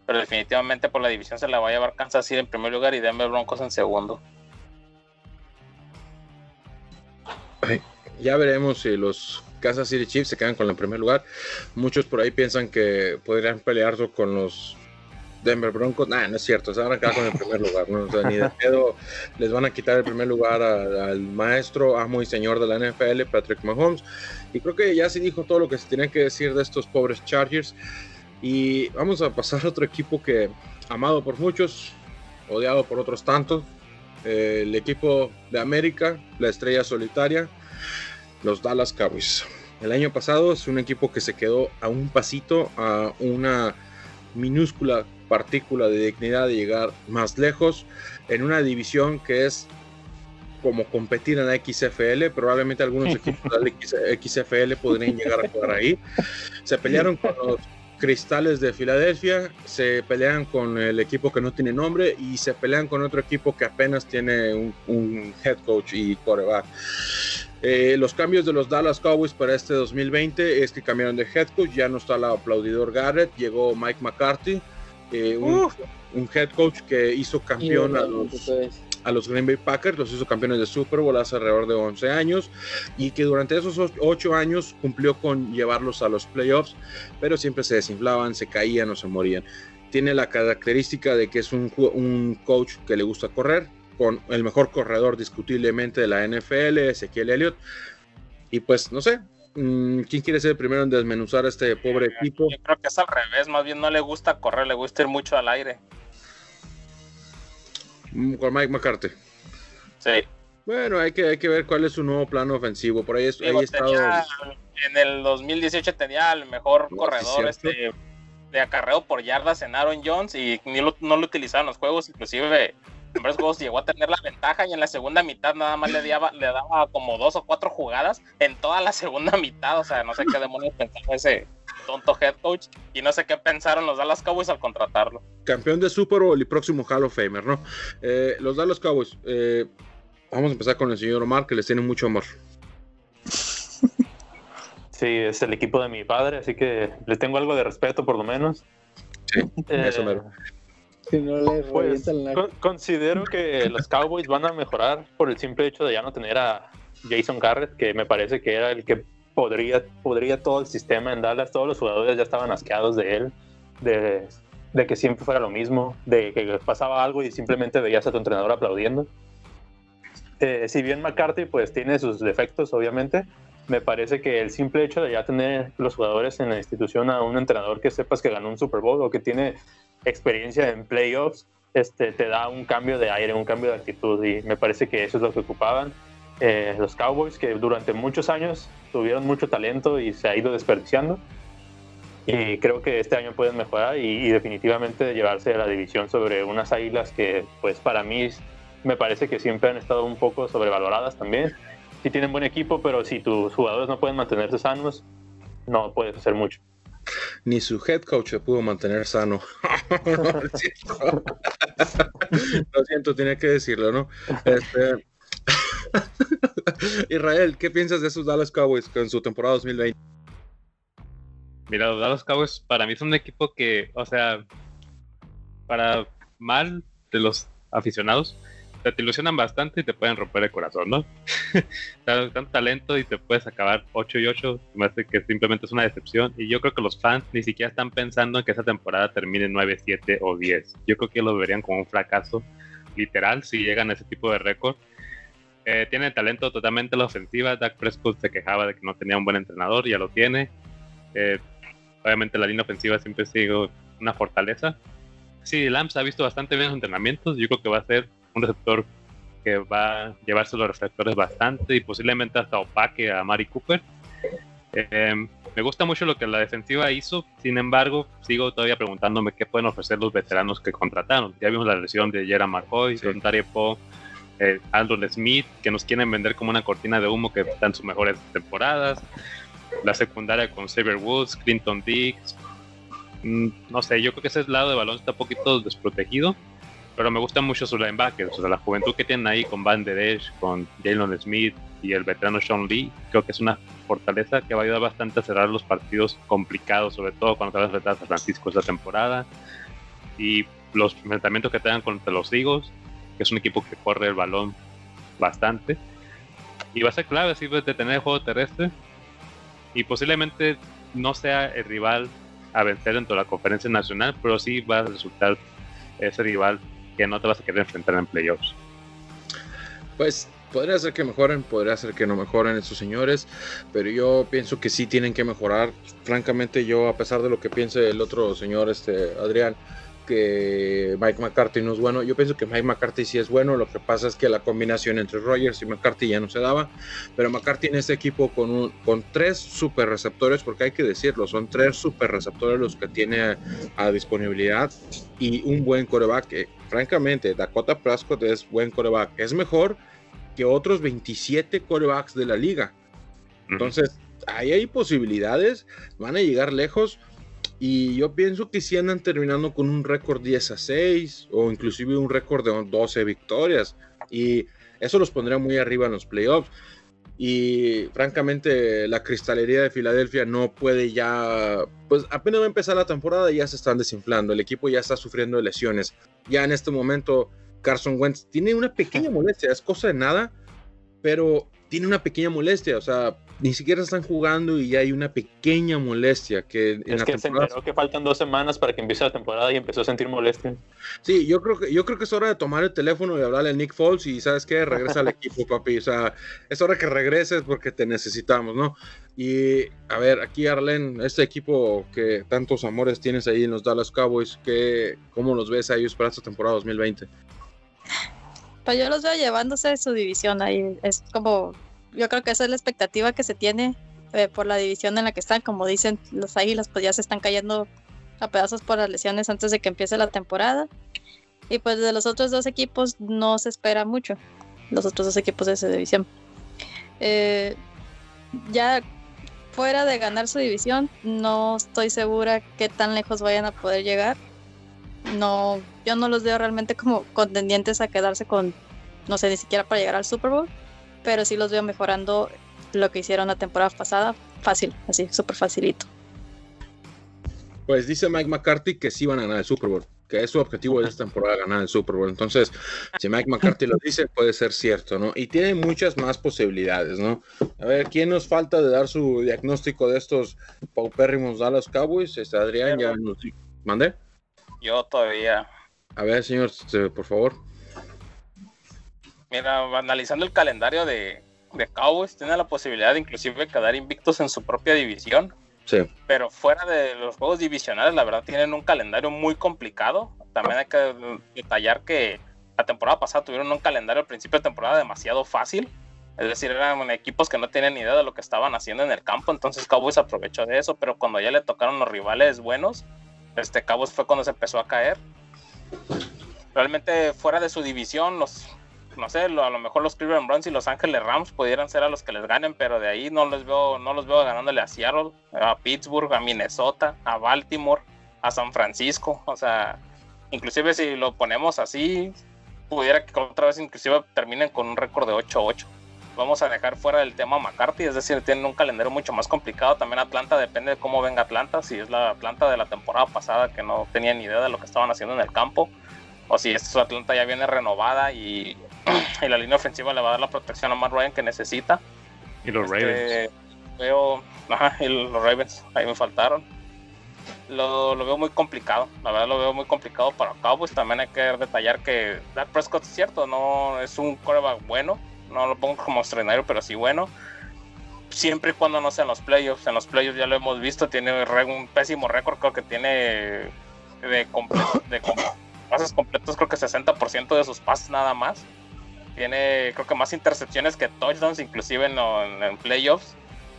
Pero definitivamente por la división se la va a llevar Kansas City en primer lugar y Denver Broncos en segundo. Ya veremos si los Kansas City Chiefs se quedan con el primer lugar. Muchos por ahí piensan que podrían pelear con los Denver Broncos, nah, no es cierto, se van a quedar con el primer lugar, ¿no? ni de pedo les van a quitar el primer lugar al maestro, amo y señor de la NFL, Patrick Mahomes. Y creo que ya se dijo todo lo que se tiene que decir de estos pobres Chargers. Y vamos a pasar a otro equipo que, amado por muchos, odiado por otros tantos, eh, el equipo de América, la estrella solitaria, los Dallas Cowboys. El año pasado es un equipo que se quedó a un pasito, a una minúscula partícula de dignidad de llegar más lejos en una división que es como competir en la XFL. Probablemente algunos equipos de la XFL podrían llegar a jugar ahí. Se pelearon con los Cristales de Filadelfia, se pelean con el equipo que no tiene nombre y se pelean con otro equipo que apenas tiene un, head coach y quarterback. Eh, los cambios de los Dallas Cowboys para este 2020 es que cambiaron de head coach, ya no está el aplaudidor Garrett, llegó Mike McCarthy, eh, un, head coach que hizo campeón a los, a los Green Bay Packers, los hizo campeones de Super Bowl hace alrededor de 11 años y que durante esos 8 años cumplió con llevarlos a los playoffs, pero siempre se desinflaban, se caían o se morían. Tiene la característica de que es un, un coach que le gusta correr, con el mejor corredor discutiblemente de la NFL, Ezequiel Elliott. Y pues no sé, ¿quién quiere ser el primero en desmenuzar a este pobre equipo? Yo creo que es al revés, más bien no le gusta correr, le gusta ir mucho al aire. Mm, con Mike McCarthy. Sí. Bueno, hay que, hay que ver cuál es su nuevo plano ofensivo. Por ahí, es, ahí estado... En el 2018 tenía el mejor corredor este, de acarreo por yardas en Aaron Jones y ni lo, no lo utilizaron los juegos. Inclusive varios juegos llegó a tener la ventaja y en la segunda mitad nada más le daba, le daba como dos o cuatro jugadas en toda la segunda mitad. O sea, no sé qué demonios pensaba ese, tonto head coach y no sé qué pensaron los Dallas Cowboys al contratarlo. Campeón de Super Bowl y próximo Hall of Famer, ¿no? Eh, los Dallas Cowboys, eh, vamos a empezar con el señor Omar, que les tiene mucho amor. Sí, es el equipo de mi padre, así que le tengo algo de respeto por lo menos. Sí, eso mero. Si no le pues, considero que los Cowboys van a mejorar por el simple hecho de ya no tener a Jason Garrett, que me parece que era el que podría, podría todo el sistema en Dallas, todos los jugadores ya estaban asqueados de él, de, de que siempre fuera lo mismo, de que pasaba algo y simplemente veías a tu entrenador aplaudiendo. Eh, si bien McCarthy pues tiene sus defectos, obviamente, me parece que el simple hecho de ya tener los jugadores en la institución a un entrenador que sepas que ganó un Super Bowl o que tiene experiencia en playoffs, este, te da un cambio de aire, un cambio de actitud y me parece que eso es lo que ocupaban. Eh, los Cowboys que durante muchos años tuvieron mucho talento y se ha ido desperdiciando. Y creo que este año pueden mejorar y, definitivamente llevarse a la división sobre unas águilas que, pues para mí, me parece que siempre han estado un poco sobrevaloradas también. Sí tienen buen equipo, pero si tus jugadores no pueden mantenerse sanos, no puedes hacer mucho. Ni su head coach se pudo mantener sano. Lo siento, tenía que decirlo, ¿no? Este, Israel, ¿qué piensas de esos Dallas Cowboys con su temporada 2020? Mira, los Dallas Cowboys para mí son un equipo que, o sea, para mal de los aficionados, te, ilusionan bastante y te pueden romper el corazón, ¿no? Tan talento y te puedes acabar 8 y 8, me hace que simplemente es una decepción. Y yo creo que los fans ni siquiera están pensando en que esa temporada termine 9, 7 o 10. Yo creo que lo verían como un fracaso literal si llegan a ese tipo de récord. Eh, tiene talento totalmente la ofensiva. Dak Prescott se quejaba de que no tenía un buen entrenador, ya lo tiene. Eh, obviamente la línea ofensiva siempre sido una fortaleza. Sí, Lambs ha visto bastante bien los entrenamientos. Yo creo que va a ser un receptor que va a llevarse los receptores bastante y posiblemente hasta opaque a Mari Cooper. Eh, me gusta mucho lo que la defensiva hizo, sin embargo, sigo todavía preguntándome qué pueden ofrecer los veteranos que contrataron. Ya vimos la lesión de Jera Marcoy, sí. Don Poe, eh, Aldon Smith, que nos quieren vender como una cortina de humo que están sus mejores temporadas. La secundaria con Xavier Woods, Clinton Dix. Mm, no sé, yo creo que ese lado de balón está un poquito desprotegido, pero me gusta mucho su linebackers. O sea, la juventud que tienen ahí con Van Der Esch, con Jalen Smith y el veterano Sean Lee, creo que es una fortaleza que va a ayudar bastante a cerrar los partidos complicados, sobre todo cuando te vas a enfrentar a San Francisco esta temporada. Y los enfrentamientos que tengan contra los Eagles, que es un equipo que corre el balón bastante. Y va a ser clave así de tener el juego terrestre. Y posiblemente no sea el rival a vencer dentro de la conferencia nacional, pero sí va a resultar ese rival que no te vas a querer enfrentar en playoffs. Pues podría ser que mejoren, podría ser que no mejoren estos señores, pero yo pienso que sí tienen que mejorar. Francamente, yo, a pesar de lo que piense el otro señor, este Adrián, que Mike McCarthy no es bueno. Yo pienso que Mike McCarthy sí es bueno. Lo que pasa es que la combinación entre Rogers y McCarthy ya no se daba. Pero McCarthy en este equipo con, un, con tres super receptores, porque hay que decirlo, son tres super receptores los que tiene a, disponibilidad y un buen coreback. Francamente, Dakota Prescott es buen coreback. Es mejor que otros 27 corebacks de la liga. Entonces, ahí hay posibilidades, van a llegar lejos. Y yo pienso que si andan terminando con un récord 10 a 6 o inclusive un récord de 12 victorias. Y eso los pondría muy arriba en los playoffs. Y francamente la cristalería de Filadelfia no puede ya, pues apenas va a empezar la temporada y ya se están desinflando. El equipo ya está sufriendo lesiones. Ya en este momento Carson Wentz tiene una pequeña molestia, es cosa de nada, pero tiene una pequeña molestia. O sea, ni siquiera están jugando y ya hay una pequeña molestia que en es que se enteró que faltan dos semanas para que empiece la temporada y empezó a sentir molestia. Sí, yo creo que yo creo que es hora de tomar el teléfono y hablarle a Nick Foles y sabes qué, regresa al equipo, papi, o sea, es hora que regreses porque te necesitamos, ¿no? Y a ver, aquí Arlen, este equipo que tantos amores tienes ahí en los Dallas Cowboys, ¿qué, ¿cómo los ves a ellos para esta temporada 2020? Pues yo los veo llevándose su división ahí, es como yo creo que esa es la expectativa que se tiene eh, por la división en la que están. Como dicen los Águilas, pues ya se están cayendo a pedazos por las lesiones antes de que empiece la temporada. Y pues de los otros dos equipos no se espera mucho, los otros dos equipos de esa división. Eh, ya fuera de ganar su división, no estoy segura qué tan lejos vayan a poder llegar. No, yo no los veo realmente como contendientes a quedarse con, no sé, ni siquiera para llegar al Super Bowl pero sí los veo mejorando lo que hicieron la temporada pasada, fácil, así, súper facilito. Pues dice Mike McCarthy que sí van a ganar el Super Bowl, que es su objetivo de esta temporada ganar el Super Bowl. Entonces, si Mike McCarthy lo dice, puede ser cierto, ¿no? Y tiene muchas más posibilidades, ¿no? A ver, ¿quién nos falta de dar su diagnóstico de estos paupérrimos Dallas Cowboys? Este Adrián ya nos mandé. Yo todavía. A ver, señor, este, por favor. Mira, analizando el calendario de, de Cowboys, tiene la posibilidad de inclusive quedar invictos en su propia división. Sí. Pero fuera de los juegos divisionales, la verdad tienen un calendario muy complicado. También hay que detallar que la temporada pasada tuvieron un calendario al principio de temporada demasiado fácil. Es decir, eran equipos que no tienen ni idea de lo que estaban haciendo en el campo. Entonces Cowboys aprovechó de eso. Pero cuando ya le tocaron los rivales buenos, este Cowboys fue cuando se empezó a caer. Realmente fuera de su división, los no sé, a lo mejor los Cleveland Browns y los Ángeles Rams pudieran ser a los que les ganen, pero de ahí no los veo, no los veo ganándole a Seattle, a Pittsburgh, a Minnesota, a Baltimore, a San Francisco, o sea, inclusive si lo ponemos así, pudiera que otra vez inclusive terminen con un récord de 8-8. Vamos a dejar fuera el tema McCarthy, es decir, tienen un calendario mucho más complicado. También Atlanta depende de cómo venga Atlanta, si es la Atlanta de la temporada pasada que no tenía ni idea de lo que estaban haciendo en el campo, o si esta Atlanta ya viene renovada y y la línea ofensiva le va a dar la protección a Matt Ryan que necesita. Y los este, Ravens. Veo, ajá, y los Ravens, ahí me faltaron. Lo, lo, veo muy complicado, la verdad lo veo muy complicado para Cowboys. También hay que detallar que Dak Prescott es cierto, no es un coreback bueno, no lo pongo como extraordinario, pero sí bueno. Siempre y cuando no sean los playoffs, en los playoffs ya lo hemos visto, tiene un pésimo récord, creo que tiene de, de pases completos, creo que 60% de sus pases nada más. Tiene, creo que más intercepciones que touchdowns, inclusive en, playoffs.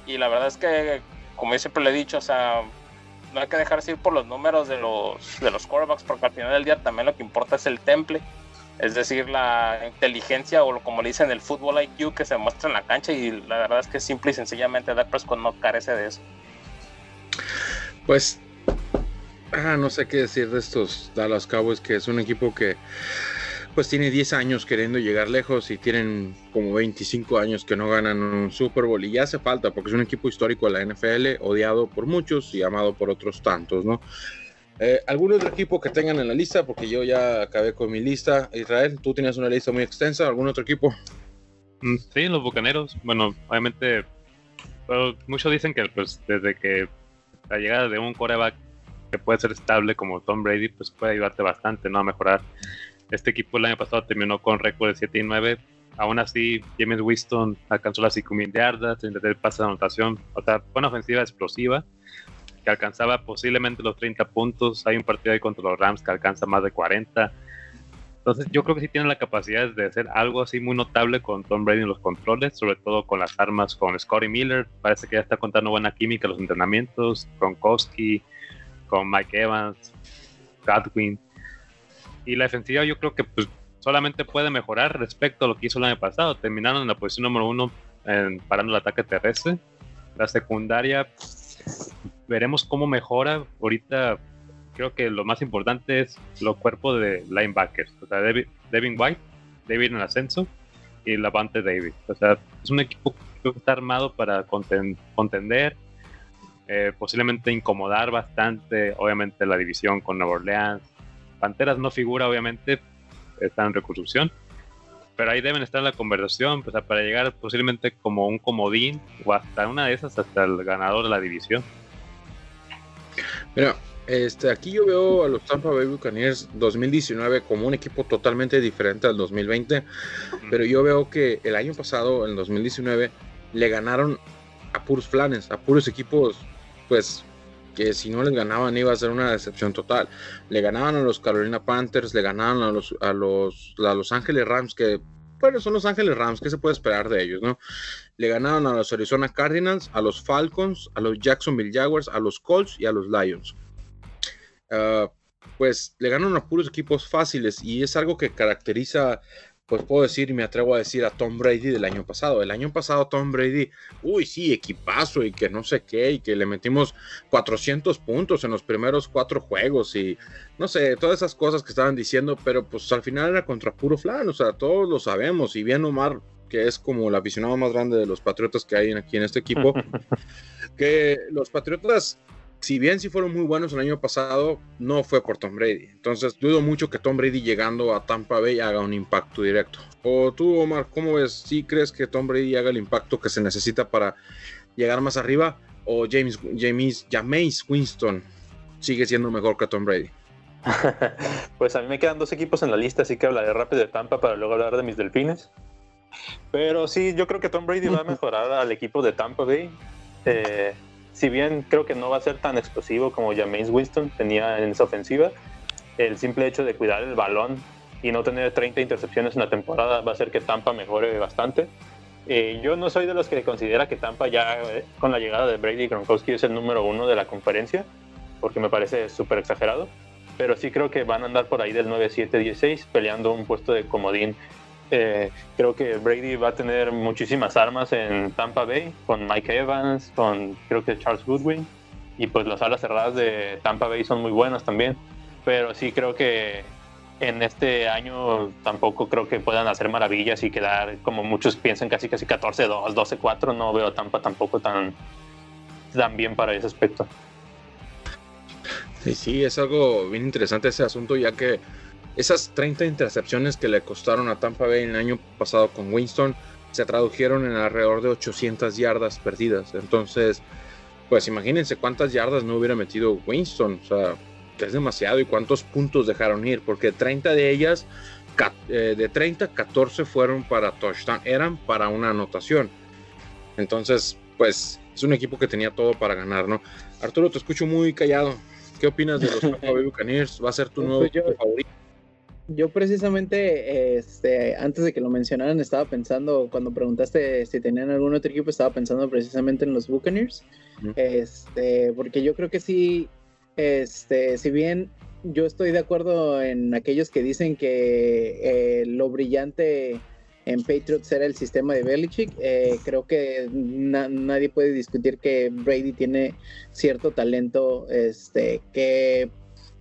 Y la verdad es que, como yo siempre le he dicho, o sea, no hay que dejarse ir por los números de los, de los quarterbacks, porque al final del día también lo que importa es el temple. Es decir, la inteligencia o como le dicen el fútbol IQ que se muestra en la cancha y la verdad es que simple y sencillamente Dak Prescott no carece de eso. Pues, ah, no sé qué decir de estos Dallas Cowboys, que es un equipo que pues tiene 10 años queriendo llegar lejos y tienen como 25 años que no ganan un Super Bowl y ya hace falta porque es un equipo histórico de la NFL, odiado por muchos y amado por otros tantos, ¿no? Eh, ¿Algún otro equipo que tengan en la lista? Porque yo ya acabé con mi lista. Israel, tú tienes una lista muy extensa. ¿Algún otro equipo? Mm, sí, los Bucaneros. Bueno, obviamente, muchos dicen que pues, desde que la llegada de un coreback que puede ser estable como Tom Brady, pues puede ayudarte bastante, ¿no? A mejorar. Este equipo el año pasado terminó con récord de 7 y 9. Aún así, James Winston alcanzó las 5.000 yardas, 33 pases de anotación. O sea, fue una ofensiva explosiva que alcanzaba posiblemente los 30 puntos. Hay un partido ahí contra los Rams que alcanza más de 40. Entonces, yo creo que sí tienen la capacidad de hacer algo así muy notable con Tom Brady en los controles, sobre todo con las armas con Scotty Miller. Parece que ya está contando buena química en los entrenamientos. Gronkowski, con Mike Evans, Godwin. Y la defensiva yo creo que pues, solamente puede mejorar respecto a lo que hizo el año pasado. Terminaron en la posición número uno parando el ataque terrestre. La secundaria, veremos cómo mejora. Ahorita creo que lo más importante es los cuerpos de linebackers. O sea, Devin White, David en ascenso y Lavante David. O sea, es un equipo que está armado para contender eh, posiblemente incomodar bastante, obviamente, la división con Nueva Orleans. Panteras no figura, obviamente, está en reconstrucción, pero ahí deben estar en la conversación pues, para llegar posiblemente como un comodín o hasta una de esas, hasta el ganador de la división. Mira, este, aquí yo veo a los Tampa Bay Buccaneers 2019 como un equipo totalmente diferente al 2020, pero yo veo que el año pasado, en 2019, le ganaron a puros flanes, a puros equipos pues que si no les ganaban iba a ser una decepción total. Le ganaban a los Carolina Panthers, le ganaban a los, a los, a los Ángeles Rams, que bueno, son los Ángeles Rams, ¿qué se puede esperar de ellos, no? Le ganaban a los Arizona Cardinals, a los Falcons, a los Jacksonville Jaguars, a los Colts y a los Lions. Ah, pues le ganaron a puros equipos fáciles y es algo que caracteriza pues puedo decir y me atrevo a decir a Tom Brady del año pasado. El año pasado Tom Brady, uy, sí, equipazo y que no sé qué, y que le metimos 400 puntos en los primeros cuatro juegos y no sé, todas esas cosas que estaban diciendo, pero pues al final era contra puro flan, o sea, todos lo sabemos y bien Omar, que es como el aficionado más grande de los Patriotas que hay aquí en este equipo, que los Patriotas si bien sí fueron muy buenos el año pasado, no fue por Tom Brady. Entonces dudo mucho que Tom Brady llegando a Tampa Bay haga un impacto directo. O tú, Omar, ¿cómo ves? ¿Sí crees que Tom Brady haga el impacto que se necesita para llegar más arriba? ¿O James, James, James Winston sigue siendo mejor que Tom Brady? pues a mí me quedan dos equipos en la lista, así que hablaré rápido de Tampa para luego hablar de mis delfines. Pero sí, yo creo que Tom Brady va a mejorar al equipo de Tampa Bay. Eh, si bien creo que no va a ser tan explosivo como James Winston tenía en esa ofensiva, el simple hecho de cuidar el balón y no tener 30 intercepciones en la temporada va a hacer que Tampa mejore bastante. Eh, yo no soy de los que considera que Tampa ya eh, con la llegada de Brady Gronkowski es el número uno de la conferencia, porque me parece súper exagerado, pero sí creo que van a andar por ahí del 9-7-16 peleando un puesto de comodín eh, creo que Brady va a tener muchísimas armas en Tampa Bay, con Mike Evans, con creo que Charles Goodwin, y pues las alas cerradas de Tampa Bay son muy buenas también, pero sí creo que en este año tampoco creo que puedan hacer maravillas y quedar como muchos piensan casi casi 14-2, 12-4, no veo Tampa tampoco tan, tan bien para ese aspecto. Sí, sí, es algo bien interesante ese asunto ya que esas 30 intercepciones que le costaron a Tampa Bay el año pasado con Winston se tradujeron en alrededor de 800 yardas perdidas. Entonces, pues imagínense cuántas yardas no hubiera metido Winston. O sea, es demasiado y cuántos puntos dejaron ir. Porque 30 de ellas, eh, de 30, 14 fueron para touchdown. Eran para una anotación. Entonces, pues es un equipo que tenía todo para ganar, ¿no? Arturo, te escucho muy callado. ¿Qué opinas de los Tampa Bay Buccaneers? ¿Va a ser tu pues nuevo favorito? Yo precisamente, este, antes de que lo mencionaran, estaba pensando, cuando preguntaste si tenían algún otro equipo, estaba pensando precisamente en los Buccaneers, este, porque yo creo que sí, este, si bien yo estoy de acuerdo en aquellos que dicen que eh, lo brillante en Patriots era el sistema de Belichick, eh, creo que nadie puede discutir que Brady tiene cierto talento, este, que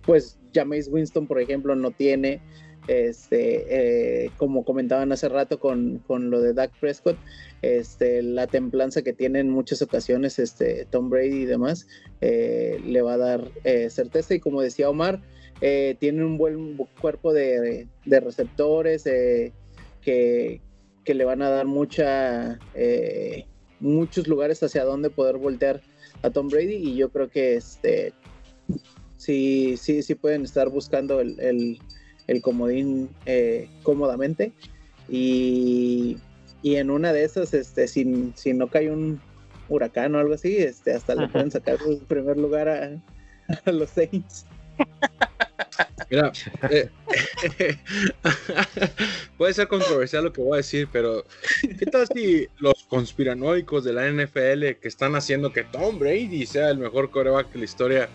pues Jameis Winston, por ejemplo, no tiene. Este, eh, como comentaban hace rato con, lo de Dak Prescott, este, la templanza que tiene en muchas ocasiones este, Tom Brady y demás, eh, le va a dar eh, certeza. Y como decía Omar, tiene un buen cuerpo de, receptores que, que, le van a dar mucha, muchos lugares hacia donde poder voltear a Tom Brady. Y yo creo que este, sí, sí, sí pueden estar buscando el, comodín eh, cómodamente. Y, en una de esas, este, si, si no cae un huracán o algo así, este, hasta le pueden sacar el primer lugar a, los Saints. Mira, eh, puede ser controversial lo que voy a decir, pero ¿qué tal si los conspiranoicos de la NFL que están haciendo que Tom Brady sea el mejor coreback de la historia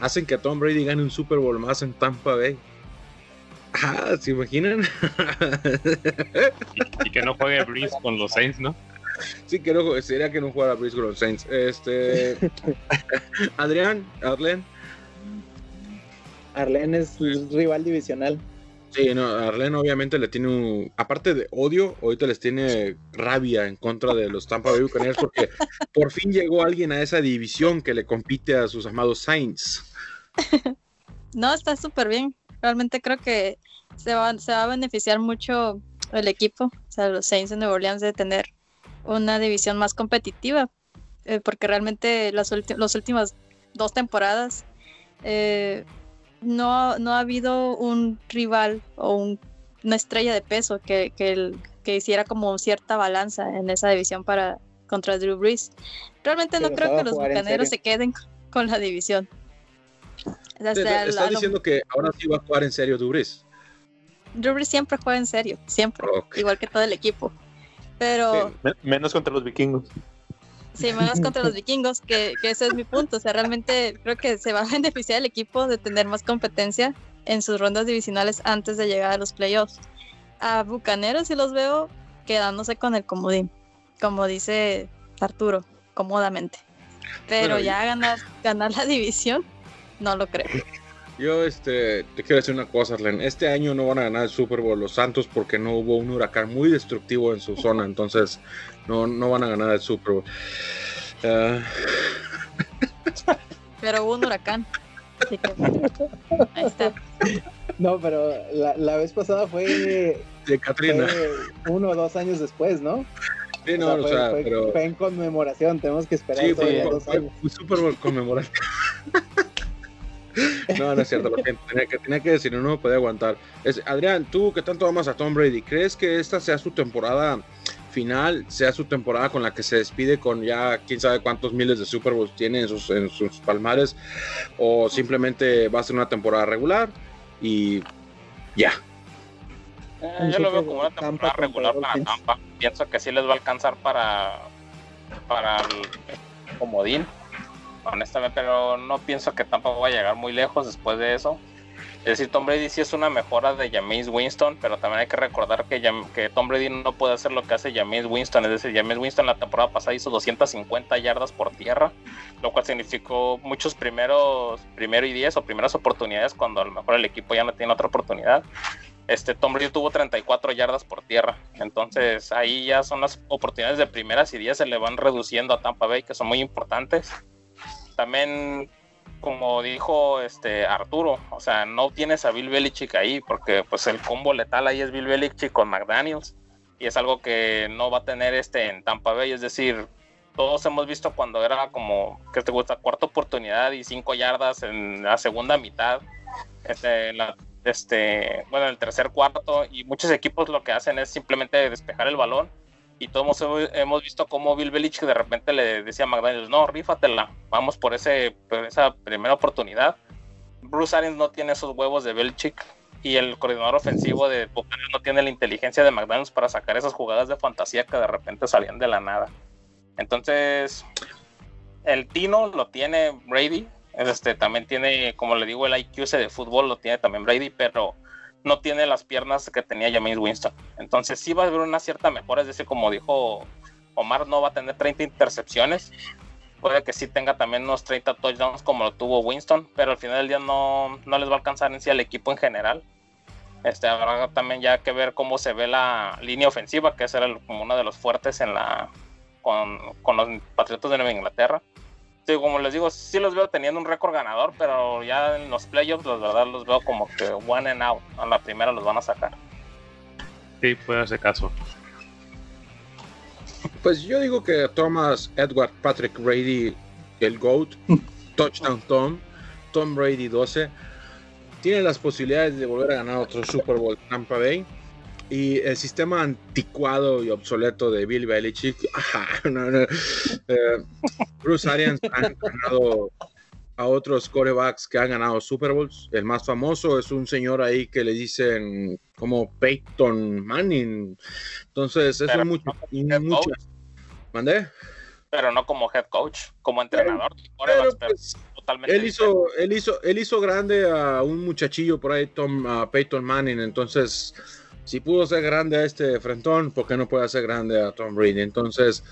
hacen que Tom Brady gane un Super Bowl más en Tampa Bay? Ah, ¿se imaginan? y, que no juegue Breeze con los Saints, ¿no? Sí, que no, sería que no jugara Breeze con los Saints. Este, Adrián, Arlen. Arlen es rival divisional. Sí, no, Arlen obviamente le tiene un, aparte de odio, ahorita les tiene rabia en contra de los Tampa Bay Buccaneers porque por fin llegó alguien a esa división que le compite a sus amados Saints. No, está súper bien. Realmente creo que se va, se va a beneficiar mucho el equipo, o sea, los Saints de Nueva Orleans de tener una división más competitiva, eh, porque realmente las, las últimas dos temporadas eh, no, no ha habido un rival o una estrella de peso que, que, que, hiciera como cierta balanza en esa división para contra Drew Brees. Realmente no creo que los bucaneros se queden con la división. ¿Estás diciendo que ahora sí va a jugar en serio? Drew Brees siempre juega en serio, siempre, igual que todo el equipo. Pero... menos contra los vikingos. Sí, menos contra los vikingos, que, ese es mi punto. O sea, realmente creo que se va a beneficiar el equipo de tener más competencia en sus rondas divisionales antes de llegar a los playoffs. A Bucaneros sí los veo quedándose con el comodín, como dice Arturo, cómodamente. Pero ya ganar, ganar la división, no lo creo. Yo este, te quiero decir una cosa, Arlen. Este año no van a ganar el Super Bowl los Santos porque no hubo un huracán muy destructivo en su zona. Entonces, no, no van a ganar el Super Bowl. Ah. Pero hubo un huracán. ahí está. No, pero la, vez pasada fue. De Katrina. uno o dos años después, ¿no? Sí, no, o sea, pero... fue en conmemoración. Tenemos que esperar sí, fue, dos años. Fue Super Bowl conmemoración. No, no es cierto, lo que tenía que, decir, no me podía aguantar. Adrián, tú que tanto amas a Tom Brady, ¿crees que esta sea su temporada final, sea su temporada con la que se despide con ya quién sabe cuántos miles de Super Bowls tiene en sus, en sus palmares? ¿O simplemente va a ser una temporada regular y ya? Eh, yo lo veo como una temporada regular para Tampa. Pienso que sí les va a alcanzar para, para el comodín honestamente, pero no pienso que tampoco va a llegar muy lejos después de eso. Es decir, Tom Brady sí es una mejora de James Winston, pero también hay que recordar que, que Tom Brady no puede hacer lo que hace James Winston. Es decir, James Winston la temporada pasada hizo 250 yardas por tierra, lo cual significó muchos primeros, primero y 10 o primeras oportunidades cuando a lo mejor el equipo ya no tiene otra oportunidad. Este Tom Brady tuvo 34 yardas por tierra. Entonces ahí ya son las oportunidades de primeras y 10 se le van reduciendo a Tampa Bay, que son muy importantes también como dijo este Arturo, o sea, no tienes a Bill Belichick ahí porque pues el combo letal ahí es Bill Belichick con McDaniels y es algo que no va a tener este en Tampa Bay, es decir, todos hemos visto cuando era como que te gusta cuarta oportunidad y cinco yardas en la segunda mitad, este, la, este, bueno, en el tercer cuarto y muchos equipos lo que hacen es simplemente despejar el balón y todos hemos visto cómo Bill Belichick de repente le decía a McDaniels, no, rífatela, vamos por, ese, esa primera oportunidad. Bruce Arians no tiene esos huevos de Belichick y el coordinador ofensivo de Buccaneers no tiene la inteligencia de McDaniels para sacar esas jugadas de fantasía que de repente salían de la nada. Entonces, el Tino lo tiene Brady, este, también tiene, como le digo, el IQ de fútbol lo tiene también Brady, pero no tiene las piernas que tenía James Winston. Entonces sí va a haber una cierta mejora, es decir, como dijo Omar, no va a tener 30 intercepciones. Puede que sí tenga también unos 30 touchdowns como lo tuvo Winston, pero al final del día no, no les va a alcanzar en sí al equipo en general. Este, habrá también ya que ver cómo se ve la línea ofensiva, que es como uno de los fuertes en la, con, con los Patriotas de Nueva Inglaterra como les digo, sí los veo teniendo un récord ganador, pero ya en los playoffs, la verdad, los veo como que one and out. A la primera los van a sacar. Sí, puede hacer caso. Pues yo digo que Thomas Edward Patrick Brady, el GOAT, Touchdown Tom, Tom Brady 12, tiene las posibilidades de volver a ganar otro Super Bowl Tampa Bay. Y el sistema anticuado y obsoleto de Bill Belichick, eh, Bruce Arians ha ganado a otros corebacks que han ganado Super Bowls. El más famoso es un señor ahí que le dicen como Peyton Manning. Entonces, eso es mucho. mucho. ¿Mandé? Pero no como head coach, como entrenador. Pues, totalmente él hizo, él hizo, él hizo grande a un muchachillo por ahí, Tom Peyton Manning. Entonces, si pudo ser grande a este frentón, ¿por qué no puede hacer grande a Tom Brady? Entonces,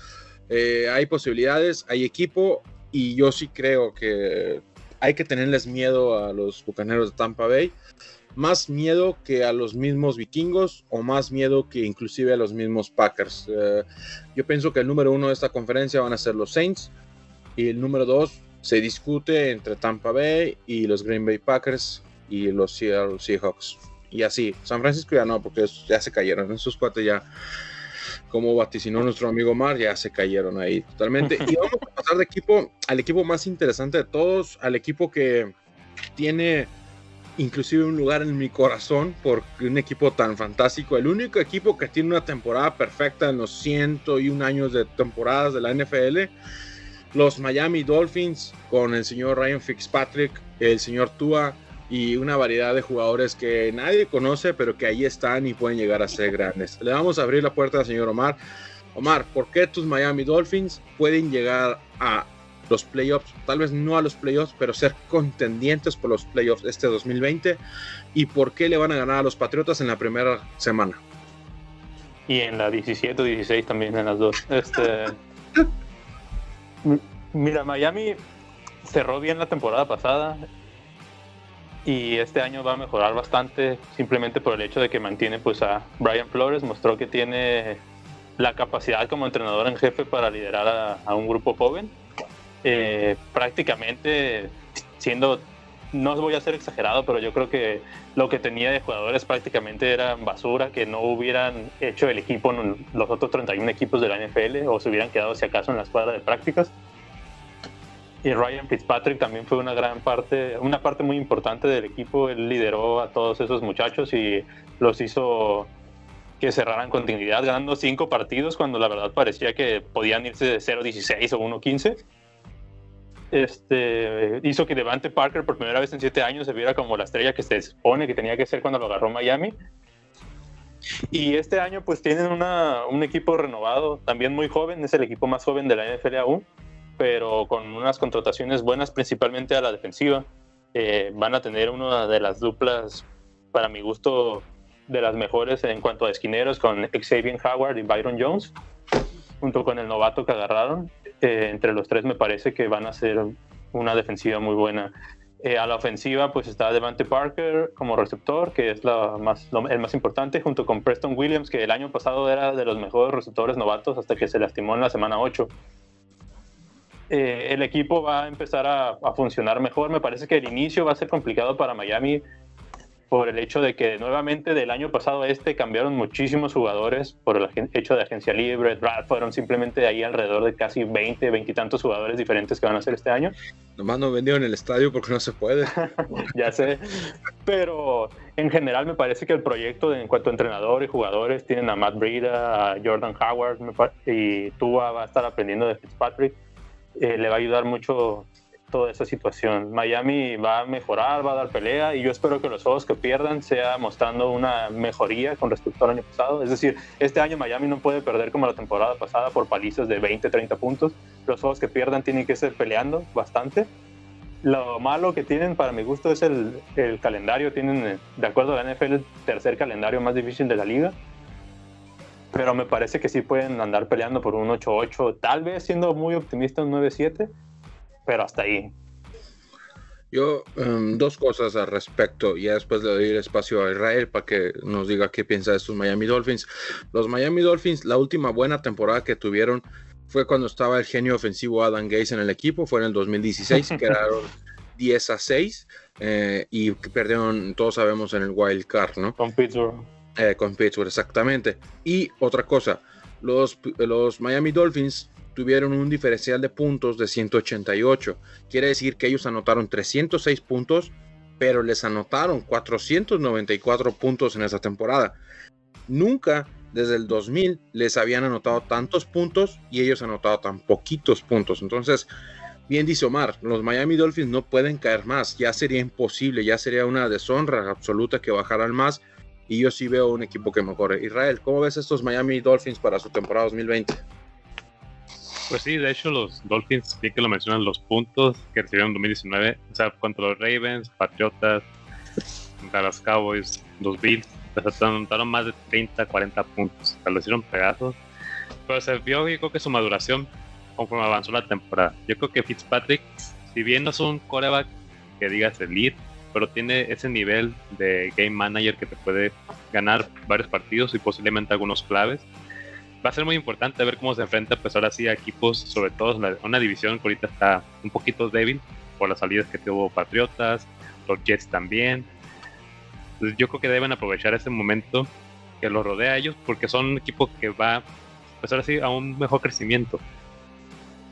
eh, hay posibilidades, hay equipo y yo sí creo que hay que tenerles miedo a los bucaneros de Tampa Bay. Más miedo que a los mismos vikingos o más miedo que inclusive a los mismos Packers. Eh, yo pienso que el número uno de esta conferencia van a ser los Saints y el número dos se discute entre Tampa Bay y los Green Bay Packers y los Seattle Seahawks. Y así, San Francisco ya no, porque ya se cayeron. Esos cuatro ya como vaticinó nuestro amigo Mar, ya se cayeron ahí totalmente. Y vamos a pasar de equipo al equipo más interesante de todos, al equipo que tiene inclusive un lugar en mi corazón por un equipo tan fantástico, el único equipo que tiene una temporada perfecta en los ciento y un años de temporadas de la NFL, los Miami Dolphins con el señor Ryan Fitzpatrick, el señor Tua, y una variedad de jugadores que nadie conoce, pero que ahí están y pueden llegar a ser grandes. Le vamos a abrir la puerta al señor Omar. Omar, ¿por qué tus Miami Dolphins pueden llegar a los playoffs? Tal vez no a los playoffs, pero ser contendientes por los playoffs este 2020. ¿Y por qué le van a ganar a los Patriotas en la primera semana? Y en la 17 16 también en las dos. Este, mira, Miami cerró bien la temporada pasada y este año va a mejorar bastante simplemente por el hecho de que mantiene pues a Brian Flores, mostró que tiene la capacidad como entrenador en jefe para liderar a, un grupo joven. Eh, prácticamente siendo, no voy a ser exagerado, pero yo creo que lo que tenía de jugadores prácticamente era basura, que no hubieran hecho el equipo los otros 31 equipos de la NFL o se hubieran quedado si acaso en la escuadra de prácticas y Ryan Fitzpatrick también fue una gran parte, una parte muy importante del equipo. Él lideró a todos esos muchachos y los hizo que cerraran continuidad, ganando cinco partidos cuando la verdad parecía que podían irse de 0-16 o 1-15. Este, hizo que Devante Parker por primera vez en siete años se viera como la estrella que se supone que tenía que ser cuando lo agarró Miami. Y este año pues tienen una, un equipo renovado, también muy joven, es el equipo más joven de la NFL aún pero con unas contrataciones buenas, principalmente a la defensiva. Eh, van a tener una de las duplas, para mi gusto, de las mejores en cuanto a esquineros, con Xavier Howard y Byron Jones, junto con el novato que agarraron. Eh, entre los tres me parece que van a ser una defensiva muy buena. Eh, a la ofensiva pues está Devante Parker como receptor, que es la más, el más importante, junto con Preston Williams, que el año pasado era de los mejores receptores novatos hasta que se lastimó en la semana 8. Eh, el equipo va a empezar a, funcionar mejor. Me parece que el inicio va a ser complicado para Miami por el hecho de que nuevamente del año pasado a este cambiaron muchísimos jugadores por el hecho de agencia libre, fueron simplemente ahí alrededor de casi 20, 20 y tantos jugadores diferentes que van a ser este año. Nomás no vendieron el estadio porque no se puede. ya sé, pero en general me parece que el proyecto en cuanto a entrenador y jugadores tienen a Matt Breida, a Jordan Howard y Tua va a estar aprendiendo de Fitzpatrick eh, le va a ayudar mucho toda esa situación. Miami va a mejorar, va a dar pelea y yo espero que los juegos que pierdan sea mostrando una mejoría con respecto al año pasado. Es decir, este año Miami no puede perder como la temporada pasada por palizas de 20, 30 puntos. Los juegos que pierdan tienen que ser peleando bastante. Lo malo que tienen para mi gusto es el, el calendario. Tienen, de acuerdo a la NFL, el tercer calendario más difícil de la liga pero me parece que sí pueden andar peleando por un 8-8, tal vez siendo muy optimista un 9-7, pero hasta ahí. Yo, em, dos cosas al respecto, y después le doy el espacio a Israel para que nos diga qué piensa de estos Miami Dolphins. Los Miami Dolphins, la última buena temporada que tuvieron fue cuando estaba el genio ofensivo Adam Gaze en el equipo, fue en el 2016, quedaron 10 a 6 eh, y perdieron, todos sabemos, en el Wild Card, ¿no? Con Pittsburgh eh, con Pittsburgh, exactamente. Y otra cosa, los, los Miami Dolphins tuvieron un diferencial de puntos de 188. Quiere decir que ellos anotaron 306 puntos, pero les anotaron 494 puntos en esa temporada. Nunca desde el 2000 les habían anotado tantos puntos y ellos han anotado tan poquitos puntos. Entonces, bien dice Omar, los Miami Dolphins no pueden caer más. Ya sería imposible, ya sería una deshonra absoluta que bajaran más. Y yo sí veo un equipo que mejore. Israel, ¿cómo ves estos Miami Dolphins para su temporada 2020? Pues sí, de hecho los Dolphins, bien que lo mencionan, los puntos que recibieron en 2019, o sea, contra los Ravens, Patriotas, contra los Cowboys, los Bills, les anotaron más de 30, 40 puntos, o sea, lo hicieron pedazos. Pero se vio, yo creo que su maduración conforme avanzó la temporada. Yo creo que Fitzpatrick, si bien no es un coreback que digas elite, pero tiene ese nivel de game manager que te puede ganar varios partidos y posiblemente algunos claves va a ser muy importante ver cómo se enfrenta pues ahora sí a equipos, sobre todo una división que ahorita está un poquito débil por las salidas que tuvo Patriotas, los Jets también. Entonces yo creo que deben aprovechar ese momento que los rodea a ellos porque son un equipo que va pues ahora sí a un mejor crecimiento.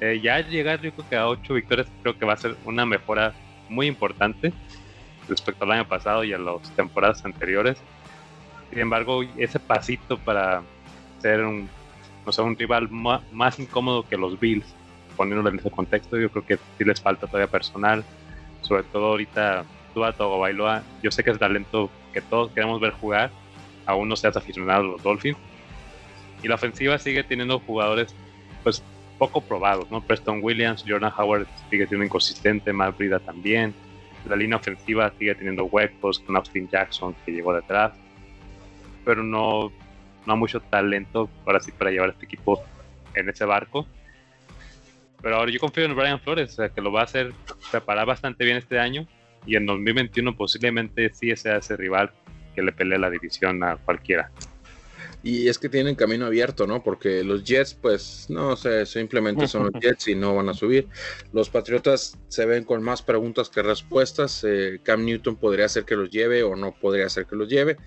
Eh, ya llegar yo creo que a 8 victorias creo que va a ser una mejora muy importante respecto al año pasado y a las temporadas anteriores. Sin embargo, ese pasito para ser un, no un rival más, incómodo que los Bills, poniéndolo en ese contexto, yo creo que sí les falta todavía personal, sobre todo ahorita Tua Bailoa, yo sé que es talento que todos queremos ver jugar, aún no seas aficionado a los Dolphins, y la ofensiva sigue teniendo jugadores pues poco probados, ¿no? Preston Williams, Jordan Howard sigue siendo inconsistente, Matt Brida también, la línea ofensiva sigue teniendo huecos con Austin Jackson que llegó detrás, pero no no mucho talento ahora sí para llevar a este equipo en ese barco. Pero ahora yo confío en Brian Flores, o sea, que lo va a hacer preparar bastante bien este año y en 2021 posiblemente sí sea ese rival que le pelee la división a cualquiera. Y es que tienen camino abierto, ¿no? Porque los Jets, pues, no sé, simplemente son los Jets y no van a subir. Los Patriotas se ven con más preguntas que respuestas. Eh, Cam Newton podría ser que los lleve o no podría ser que los lleve.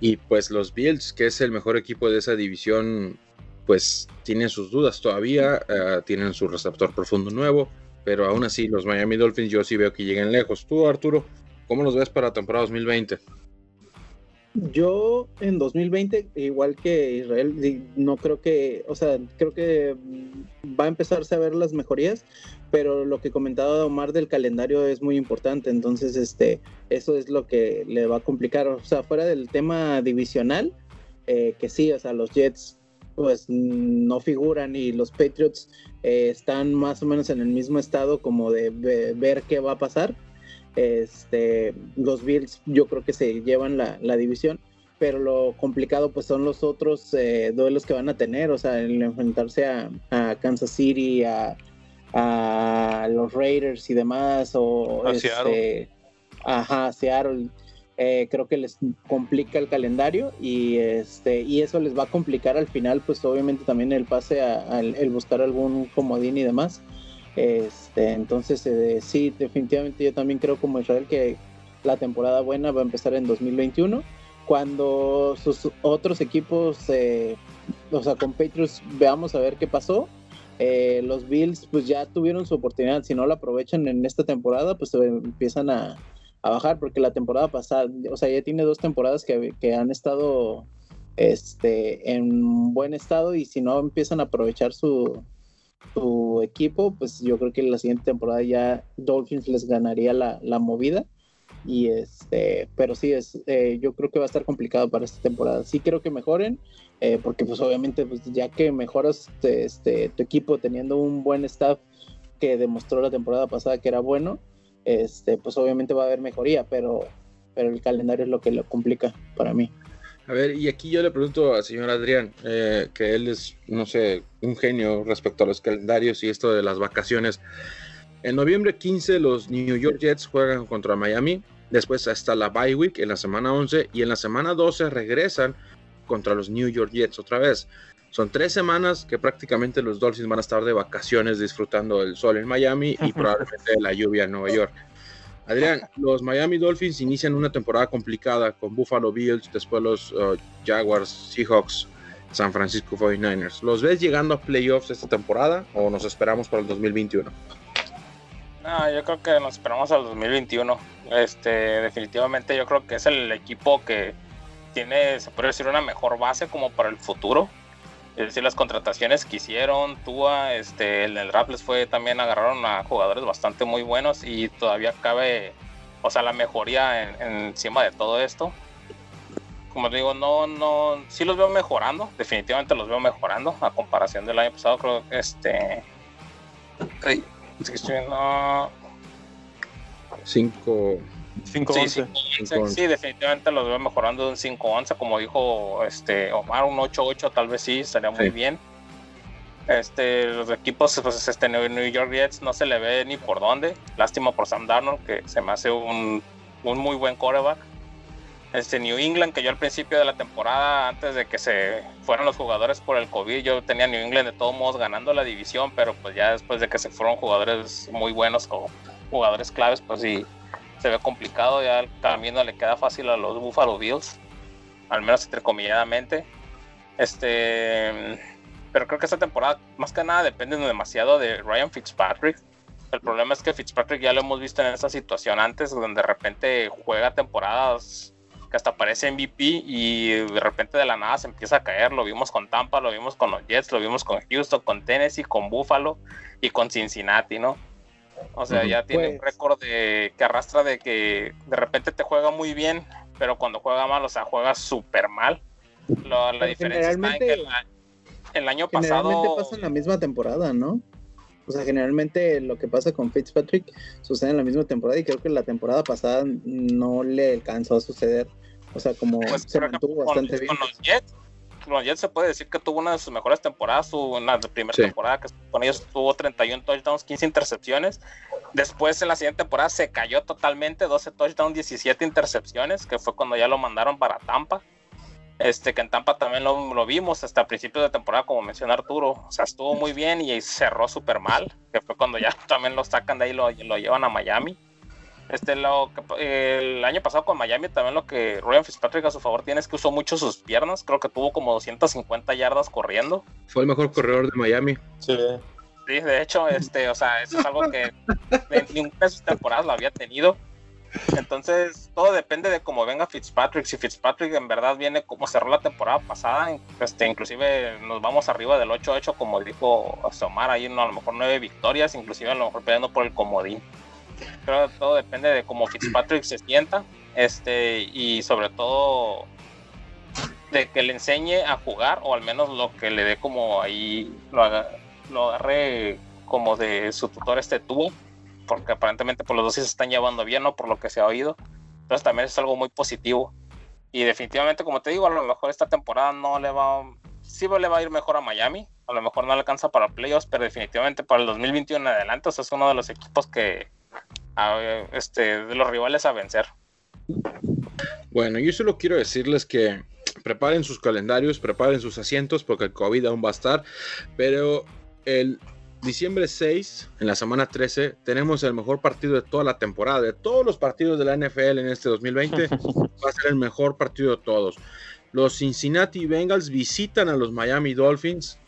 Y pues los Bills, que es el mejor equipo de esa división, pues tienen sus dudas todavía, eh, tienen su receptor profundo nuevo, pero aún así los Miami Dolphins yo sí veo que lleguen lejos. Tú, Arturo, ¿cómo los ves para la temporada 2020? Yo en 2020, igual que Israel, no creo que, o sea, creo que va a empezarse a ver las mejorías, pero lo que comentaba Omar del calendario es muy importante, entonces este, eso es lo que le va a complicar, o sea, fuera del tema divisional, eh, que sí, o sea, los Jets pues no figuran y los Patriots eh, están más o menos en el mismo estado como de ver qué va a pasar. Este, los Bills yo creo que se llevan la, división, pero lo complicado pues son los otros eh, duelos que van a tener, o sea, el enfrentarse a, a Kansas City, a, a los Raiders y demás, o a este, Seattle. Ajá, Seattle. Eh, creo que les complica el calendario y este y eso les va a complicar al final pues obviamente también el pase a, el buscar algún comodín y demás este entonces eh, sí definitivamente yo también creo como Israel que la temporada buena va a empezar en 2021 cuando sus otros equipos eh, o sea con Patriots veamos a ver qué pasó. Eh, los Bills pues ya tuvieron su oportunidad, si no la aprovechan en esta temporada, pues empiezan a, bajar, porque la temporada pasada, o sea, ya tiene dos temporadas que, han estado este, en buen estado y si no empiezan a aprovechar su, su equipo, pues yo creo que la siguiente temporada ya Dolphins les ganaría la, la movida. Y este, pero sí, es, eh, yo creo que va a estar complicado para esta temporada. Sí creo que mejoren, eh, porque pues obviamente pues, ya que mejoras este, tu equipo teniendo un buen staff que demostró la temporada pasada que era bueno, este, pues obviamente va a haber mejoría, pero, pero el calendario es lo que lo complica para mí. A ver, y aquí yo le pregunto al señor Adrián, eh, que él es, no sé, un genio respecto a los calendarios y esto de las vacaciones. En noviembre 15 los New York Jets juegan contra Miami, después hasta la bye week en la semana 11 y en la semana 12 regresan contra los New York Jets otra vez. Son tres semanas que prácticamente los Dolphins van a estar de vacaciones disfrutando del sol en Miami y probablemente de la lluvia en Nueva York. Adrián, los Miami Dolphins inician una temporada complicada con Buffalo Bills, después los uh, Jaguars, Seahawks San Francisco 49ers. ¿Los ves llegando a playoffs esta temporada o nos esperamos para el 2021? No, yo creo que nos esperamos al 2021. Este, definitivamente yo creo que es el equipo que tiene, se puede decir, una mejor base como para el futuro. Es decir, las contrataciones que hicieron, Tua, este, en el draft les fue también agarraron a jugadores bastante muy buenos y todavía cabe, o sea, la mejoría encima de todo esto. Como digo, no, no, sí los veo mejorando, definitivamente los veo mejorando a comparación del año pasado, creo que este... Ay, estoy viendo... Cinco... 5-11. Sí, definitivamente los veo mejorando de un 5-11, como dijo este Omar, un 8-8 tal vez sí, estaría muy bien. Este, los equipos, pues este New York Jets no se le ve ni por dónde. Lástima por Sam Darnold, que se me hace un, un muy buen quarterback. Este New England, que yo al principio de la temporada, antes de que se fueran los jugadores por el COVID, yo tenía New England de todos modos ganando la división, pero pues ya después de que se fueron jugadores muy buenos como jugadores claves, pues sí, se ve complicado, ya el camino le queda fácil a los Buffalo Bills, al menos entrecomilladamente. Este, pero creo que esta temporada más que nada depende demasiado de Ryan Fitzpatrick. El problema es que Fitzpatrick ya lo hemos visto en esta situación antes, donde de repente juega temporadas que hasta parece MVP y de repente de la nada se empieza a caer. Lo vimos con Tampa, lo vimos con los Jets, lo vimos con Houston, con Tennessee, con Buffalo y con Cincinnati, ¿no? O sea, ya tiene un pues récord de, que arrastra de que de repente te juega muy bien, pero cuando juega mal, o sea, juega súper mal. la diferencia está en que el, año pasado. Generalmente pasa en la misma temporada, ¿no? O sea, generalmente lo que pasa con Fitzpatrick sucede en la misma temporada y creo que la temporada pasada no le alcanzó a suceder. O sea, como pues, se mantuvo bastante bien. Con los Jets, Jets se puede decir que tuvo una de sus mejores temporadas, en la primera temporada que con ellos tuvo 31 touchdowns, 15 intercepciones. Después en la siguiente temporada se cayó totalmente, 12 touchdowns, 17 intercepciones, que fue cuando ya lo mandaron para Tampa. Este, que en Tampa también lo, lo vimos hasta principios de temporada, como menciona Arturo. O sea, estuvo muy bien y cerró súper mal, que fue cuando ya también lo sacan de ahí y lo, lo llevan a Miami. Este, lo el año pasado con Miami también lo que Ryan Fitzpatrick a su favor tiene es que usó mucho sus piernas. Creo que tuvo como 250 yardas corriendo. Fue el mejor corredor de Miami. Sí. Sí, de hecho, este, o sea, eso es algo que en ninguna de sus temporadas lo había tenido. Entonces, todo depende de cómo venga Fitzpatrick. Si Fitzpatrick en verdad viene como cerró la temporada pasada, este, inclusive nos vamos arriba del 8-8, como dijo Omar, ahí no, a lo mejor nueve victorias, inclusive a lo mejor peleando por el comodín. Creo que todo depende de cómo Fitzpatrick se sienta este, y sobre todo de que le enseñe a jugar o al menos lo que le dé como ahí lo, lo agarre como de su tutor este tubo porque aparentemente por los dos se están llevando bien no por lo que se ha oído. Entonces también es algo muy positivo. Y definitivamente como te digo a lo mejor esta temporada no le va sí le va a ir mejor a Miami. A lo mejor no le alcanza para playoffs pero definitivamente para el 2021 en adelante o sea, es uno de los equipos que este, de los rivales a vencer. Bueno, yo solo quiero decirles que preparen sus calendarios, preparen sus asientos porque el COVID aún va a estar, pero el diciembre 6, en la semana 13, tenemos el mejor partido de toda la temporada, de todos los partidos de la NFL en este 2020, va a ser el mejor partido de todos. Los Cincinnati Bengals visitan a los Miami Dolphins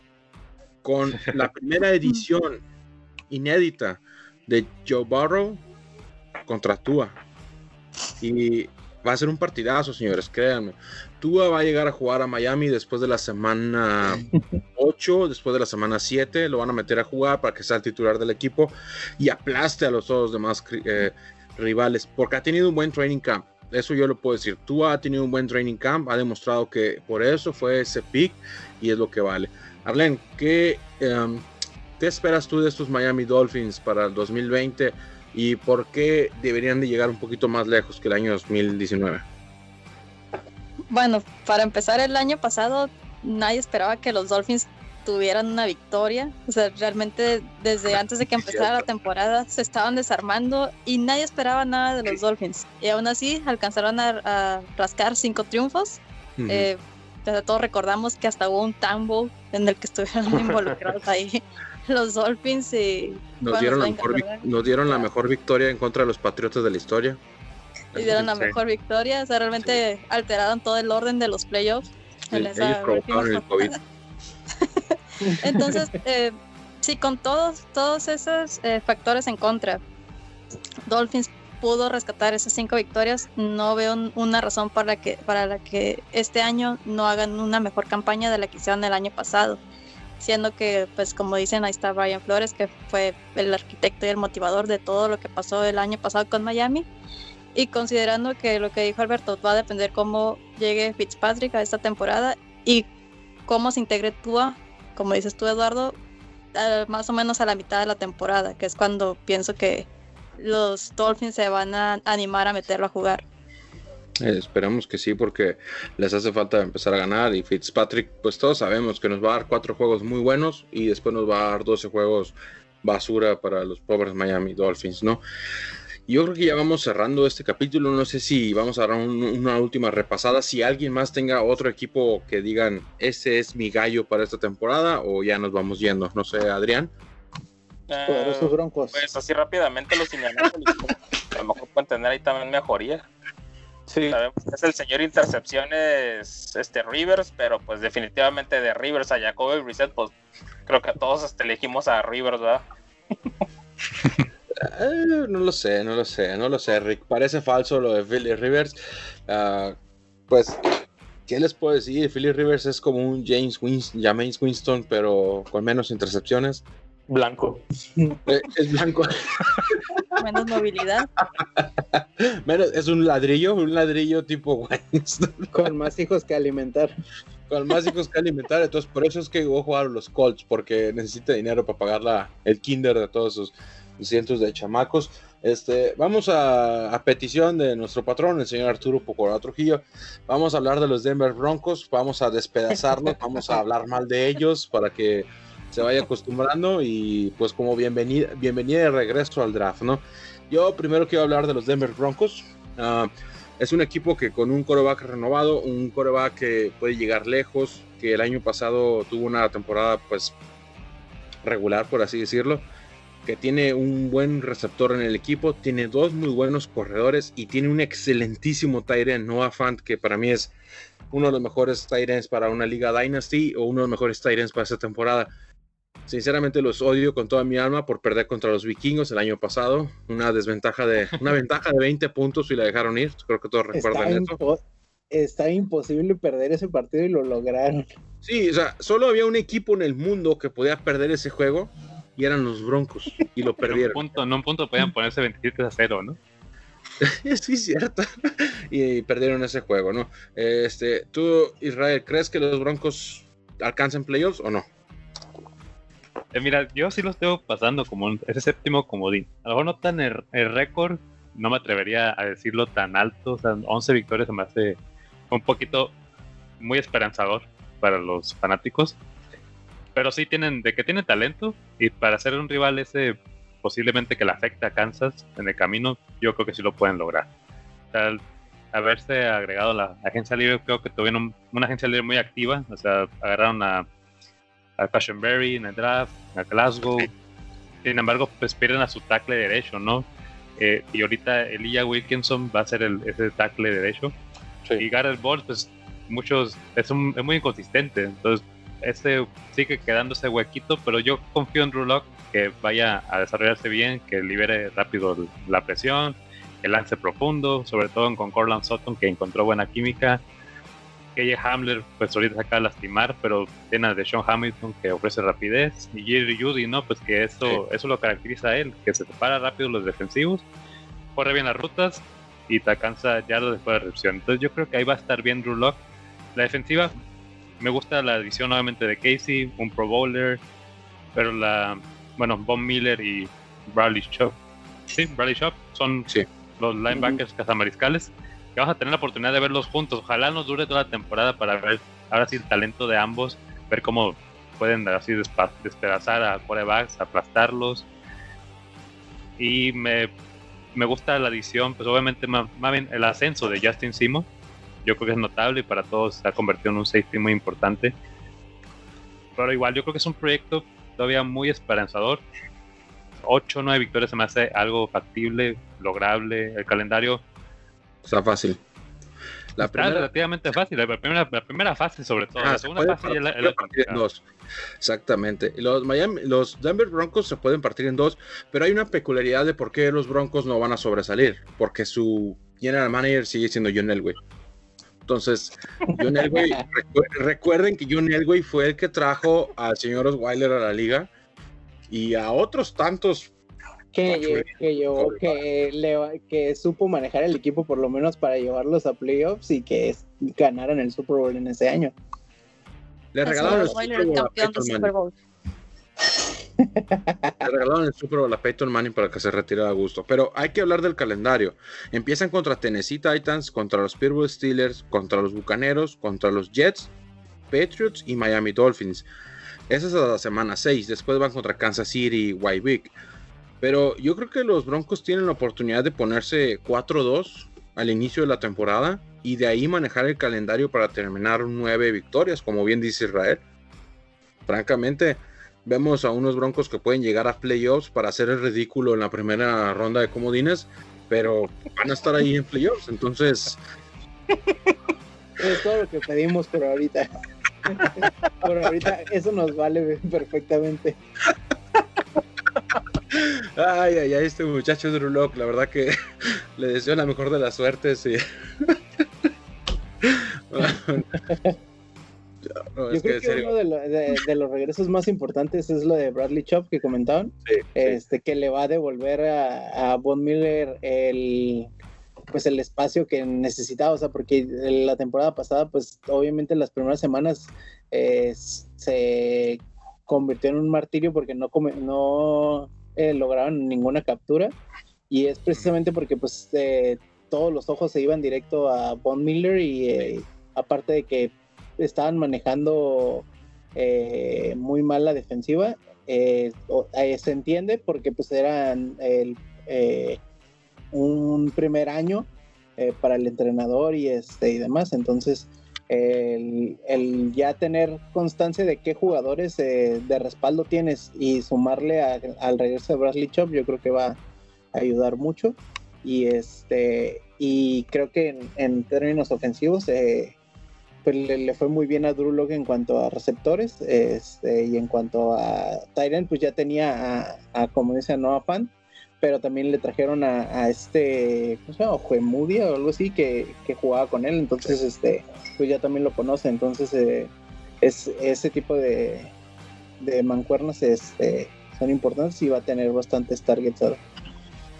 con la primera edición inédita de Joe Burrow contra Tua. Y va a ser un partidazo, señores, créanme. Tua va a llegar a jugar a Miami después de la semana 8, después de la semana 7. Lo van a meter a jugar para que sea el titular del equipo y aplaste a los otros demás eh, rivales, porque ha tenido un buen training camp. Eso yo lo puedo decir. Tua ha tenido un buen training camp, ha demostrado que por eso fue ese pick y es lo que vale. Arlen, ¿qué, em, ¿qué esperas tú de estos Miami Dolphins para el 2020? Y por qué deberían de llegar un poquito más lejos que el año 2019? Bueno, para empezar el año pasado nadie esperaba que los Dolphins tuvieran una victoria. O sea, realmente desde antes de que empezara la temporada se estaban desarmando y nadie esperaba nada de los Dolphins. Y aún así alcanzaron a, rascar cinco triunfos. Eh, todos recordamos que hasta hubo un tambo en el que estuvieron involucrados ahí los Dolphins y nos dieron, la mejor, nos dieron la mejor victoria en contra de los Patriotas de la historia. Y dieron la mejor victoria, o sea, realmente alteraron todo el orden de los playoffs. en esa el COVID. Entonces, eh, sí, con todos, todos esos eh, factores en contra, Dolphins pudo rescatar esas cinco victorias. No veo una razón para, que, para la que este año no hagan una mejor campaña de la que hicieron el año pasado. Siendo que, pues como dicen, ahí está Brian Flores, que fue el arquitecto y el motivador de todo lo que pasó el año pasado con Miami. Y considerando que lo que dijo Alberto va a depender cómo llegue Fitzpatrick a esta temporada y cómo se integre Tua, como dices tú Eduardo, más o menos a la mitad de la temporada, que es cuando pienso que los Dolphins se van a animar a meterlo a jugar. Eh, esperamos que sí, porque les hace falta empezar a ganar. Y Fitzpatrick, pues todos sabemos que nos va a dar cuatro juegos muy buenos y después nos va a dar 12 juegos basura para los pobres Miami Dolphins, ¿no? Yo creo que ya vamos cerrando este capítulo. No sé si vamos a dar una última repasada. Si alguien más tenga otro equipo que digan, ese es mi gallo para esta temporada, o ya nos vamos yendo. No sé, Adrián. Uh, broncos. Pues así rápidamente los Indianapolis. a lo mejor pueden tener ahí también mejoría. Sí. Sabemos que es el señor intercepciones este Rivers, pero pues definitivamente de Rivers a Jacoby Reset, pues creo que todos este, elegimos a Rivers, ¿verdad? Eh, no lo sé, no lo sé, no lo sé, Rick. Parece falso lo de Philly Rivers. Uh, pues, ¿qué les puedo decir? Philly Rivers es como un James Winston, James Winston, pero con menos intercepciones. Blanco. Eh, es blanco. Menos movilidad. Menos, es un ladrillo, un ladrillo tipo Winston. Con más hijos que alimentar. Con más hijos que alimentar. Entonces, por eso es que voy a jugar a los Colts, porque necesita dinero para pagar la, el kinder de todos sus cientos de chamacos. Este, vamos a, petición de nuestro patrón, el señor Arturo Pocora Trujillo. Vamos a hablar de los Denver Broncos, vamos a despedazarlos, vamos a hablar mal de ellos para que se vaya acostumbrando y pues como bienvenida, bienvenida de regreso al draft, ¿no? Yo primero quiero hablar de los Denver Broncos. Ah, es un equipo que con un coreback renovado, un coreback que puede llegar lejos, que el año pasado tuvo una temporada pues regular, por así decirlo que tiene un buen receptor en el equipo, tiene dos muy buenos corredores y tiene un excelentísimo Tyrant Noah Fant, que para mí es uno de los mejores Tyrants para una liga Dynasty o uno de los mejores Tyrants para esta temporada. Sinceramente los odio con toda mi alma por perder contra los vikingos el año pasado. Una desventaja de, una ventaja de 20 puntos y la dejaron ir. Creo que todos recuerdan eso. Está imposible perder ese partido y lo lograron. Sí, o sea, solo había un equipo en el mundo que podía perder ese juego y eran los Broncos y lo perdieron. en, un punto, en un punto podían ponerse 27 a 0, ¿no? sí, cierto. y perdieron ese juego, ¿no? Este, ¿Tú, Israel, crees que los Broncos alcanzan playoffs o no? Eh, mira, yo sí los tengo pasando como ese séptimo comodín. A lo mejor no tan el, récord, no me atrevería a decirlo tan alto. O sea, 11 victorias se me hace un poquito muy esperanzador para los fanáticos pero sí tienen, de que tienen talento y para ser un rival ese posiblemente que le afecte a Kansas en el camino, yo creo que sí lo pueden lograr. al haberse agregado la agencia libre, creo que tuvieron una agencia libre muy activa, o sea, agarraron a, a Berry en el draft, a Glasgow, sin embargo, pues pierden a su tackle derecho, ¿no? Eh, y ahorita Elijah Wilkinson va a ser el, ese tackle derecho. Y Garrett Ball, pues muchos, es, un, es muy inconsistente, entonces ese sigue quedando ese huequito, pero yo confío en Drew que vaya a desarrollarse bien, que libere rápido la presión, que lance profundo, sobre todo con Corland Sutton, que encontró buena química. KJ Hamler, pues ahorita se acaba de lastimar, pero tiene a Sean Hamilton que ofrece rapidez. Y Jerry Judy, ¿no? Pues que eso, eso lo caracteriza a él, que se separa rápido los defensivos, corre bien las rutas y te alcanza ya después de recepción. Entonces yo creo que ahí va a estar bien Drew La defensiva me gusta la edición nuevamente de Casey, un Pro Bowler, pero la, bueno, Von Miller y Bradley Shop, sí, Bradley Shop son los linebackers cazamariscales, que vamos a tener la oportunidad de verlos juntos. Ojalá nos dure toda la temporada para ver ahora sí el talento de ambos, ver cómo pueden así despedazar a quarterbacks, aplastarlos. Y me, me gusta la edición, pues obviamente más, bien el ascenso de Justin Simon yo creo que es notable y para todos se ha convertido en un safety muy importante. Pero igual, yo creo que es un proyecto todavía muy esperanzador. 8 o 9 victorias se me hace algo factible, lograble. El calendario está fácil. La primera... relativamente fácil, la primera, la primera fase sobre todo. la segunda fase la, la en dos. Exactamente. Los, Miami, los Denver Broncos se pueden partir en dos, pero hay una peculiaridad de por qué los Broncos no van a sobresalir. Porque su general manager sigue siendo John Elway. Entonces, John Elway, recuerden que John Elway fue el que trajo al señor Osweiler a la liga y a otros tantos que, que, que, supo manejar el equipo por lo menos para llevarlos a playoffs y que ganaran el Super Bowl en ese año. Le regalaron el Super Bowl. Le regalaron el Super Bowl a Peyton Manning para que se retire a gusto. Pero hay que hablar del calendario. Empiezan contra Tennessee Titans, contra los Pittsburgh Steelers, contra los Bucaneros, contra los Jets, Patriots y Miami Dolphins. Esa es la semana 6. Después van contra Kansas City y White Pero yo creo que los Broncos tienen la oportunidad de ponerse 4-2 al inicio de la temporada y de ahí manejar el calendario para terminar nueve victorias, como bien dice Israel. Francamente, vemos a unos Broncos que pueden llegar a playoffs para hacer el ridículo en la primera ronda de comodines, pero van a estar ahí en playoffs, entonces... Es todo lo que pedimos por ahorita. por ahorita eso nos vale perfectamente. Ay, ay, ay, este muchacho Drew Locke, la verdad que le deseo la mejor de las suertes. Y... Yo creo que, uno de, los regresos más importantes es lo de Bradley Chop que comentaban, este que le va a devolver a, a Von Miller el pues el espacio que necesitaba, o sea, porque la temporada pasada, pues obviamente las primeras semanas eh, se convirtió en un martirio porque no, no eh, lograron ninguna captura y es precisamente porque pues eh, todos los ojos se iban directo a Von Miller y aparte de que estaban manejando muy mal la defensiva, se entiende porque pues eran el un primer año eh, para el entrenador y, este, y demás. Entonces, el, ya tener constancia de qué jugadores eh, de respaldo tienes y sumarle al regreso de Bradley Chop, yo creo que va a ayudar mucho. Y este y creo que en, términos ofensivos eh, pues le, fue muy bien a Drew Locke en cuanto a receptores este, y en cuanto a Tyrant pues ya tenía a, a como dice Noah Fan pero también le trajeron a, este, ¿cómo se llama? Juemudia o algo así, que, jugaba con él, entonces, este, pues ya también lo conoce, entonces, eh, es, ese tipo de, de mancuernas este, son importantes y va a tener bastantes targets a,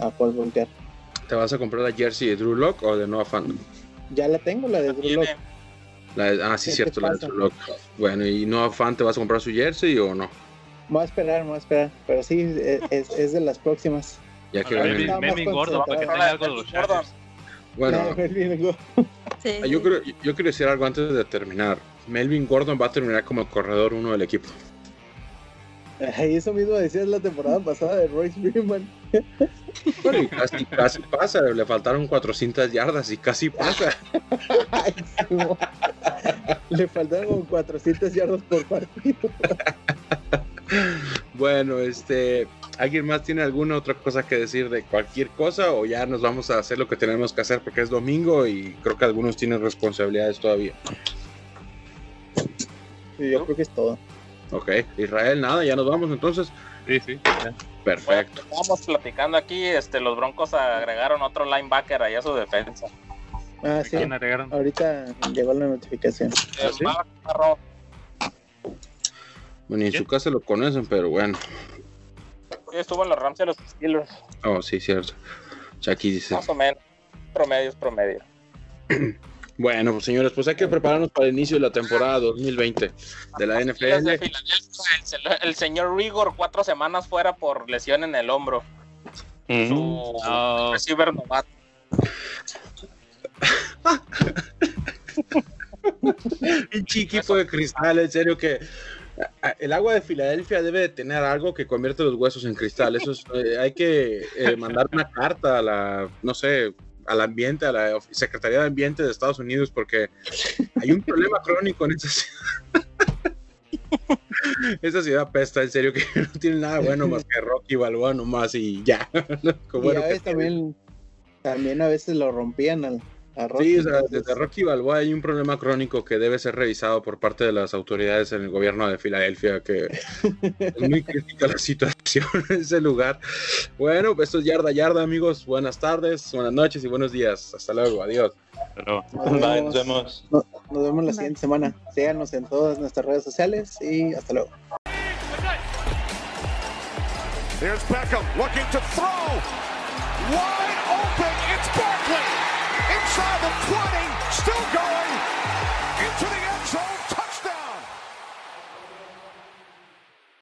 a cual voltear. ¿Te vas a comprar la jersey de Drew Lock o de Noah Fandom? Ya la tengo, la de Drew Lock. ah, sí, cierto, la de Drew Lock. Bueno, ¿y Noah Fan te vas a comprar su jersey o no? Voy a esperar, voy a esperar, pero sí, es, es de las próximas. Ya que Melvin, Gordon, para que tenga algo de los Bueno, ah, yo, creo, yo quiero decir algo antes de terminar. Melvin Gordon va a terminar como el corredor uno del equipo. eso mismo decías la temporada pasada de Royce Freeman. Bueno, casi, casi pasa, le faltaron 400 yardas y casi pasa. le faltaron como 400 yardas por partido. bueno, este, ¿Alguien más tiene alguna otra cosa que decir de cualquier cosa o ya nos vamos a hacer lo que tenemos que hacer porque es domingo y creo que algunos tienen responsabilidades todavía? Sí, yo creo que es todo. Ok, Israel, nada, ya nos vamos entonces. Sí, sí. Perfecto. Estamos platicando aquí, este, los Broncos agregaron otro linebacker ahí a su defensa. Ah, sí. Ahorita llegó la notificación. ¿Ah, bueno, y en su casa lo conocen, pero bueno estuvo en los Rams de los Steelers. Oh, sí, cierto. Aquí dice. Más o menos. Promedio es promedio. Bueno, pues señores, pues hay que prepararnos para el inicio de la temporada 2020 de la NFL. el, señor Rigor, cuatro semanas fuera por lesión en el hombro. Mm. Su receiver novato. Un chiquito de cristal, en serio que el agua de Filadelfia debe tener algo que convierte los huesos en cristal. Eso eh, hay que eh, mandar una carta a la, no sé, al ambiente, a la Secretaría de Ambiente de Estados Unidos, porque hay un problema crónico en esa ciudad. esa ciudad pesta, en serio, que no tiene nada bueno más que Rocky Balboa nomás y ya. y a veces también, también a veces lo rompían al, sí, o sea, desde Rocky Balboa hay un problema crónico que debe ser revisado por parte de las autoridades en el gobierno de Filadelfia, que es muy crítica la situación en ese lugar. Bueno, pues esto es Yarda Yarda, amigos. Buenas tardes, buenas noches y buenos días. Hasta luego, adiós. Nos vemos. Nos, vemos la siguiente semana. Síganos en todas nuestras redes sociales y hasta luego. Here's Beckham looking to throw. Wide open. the 20, still going.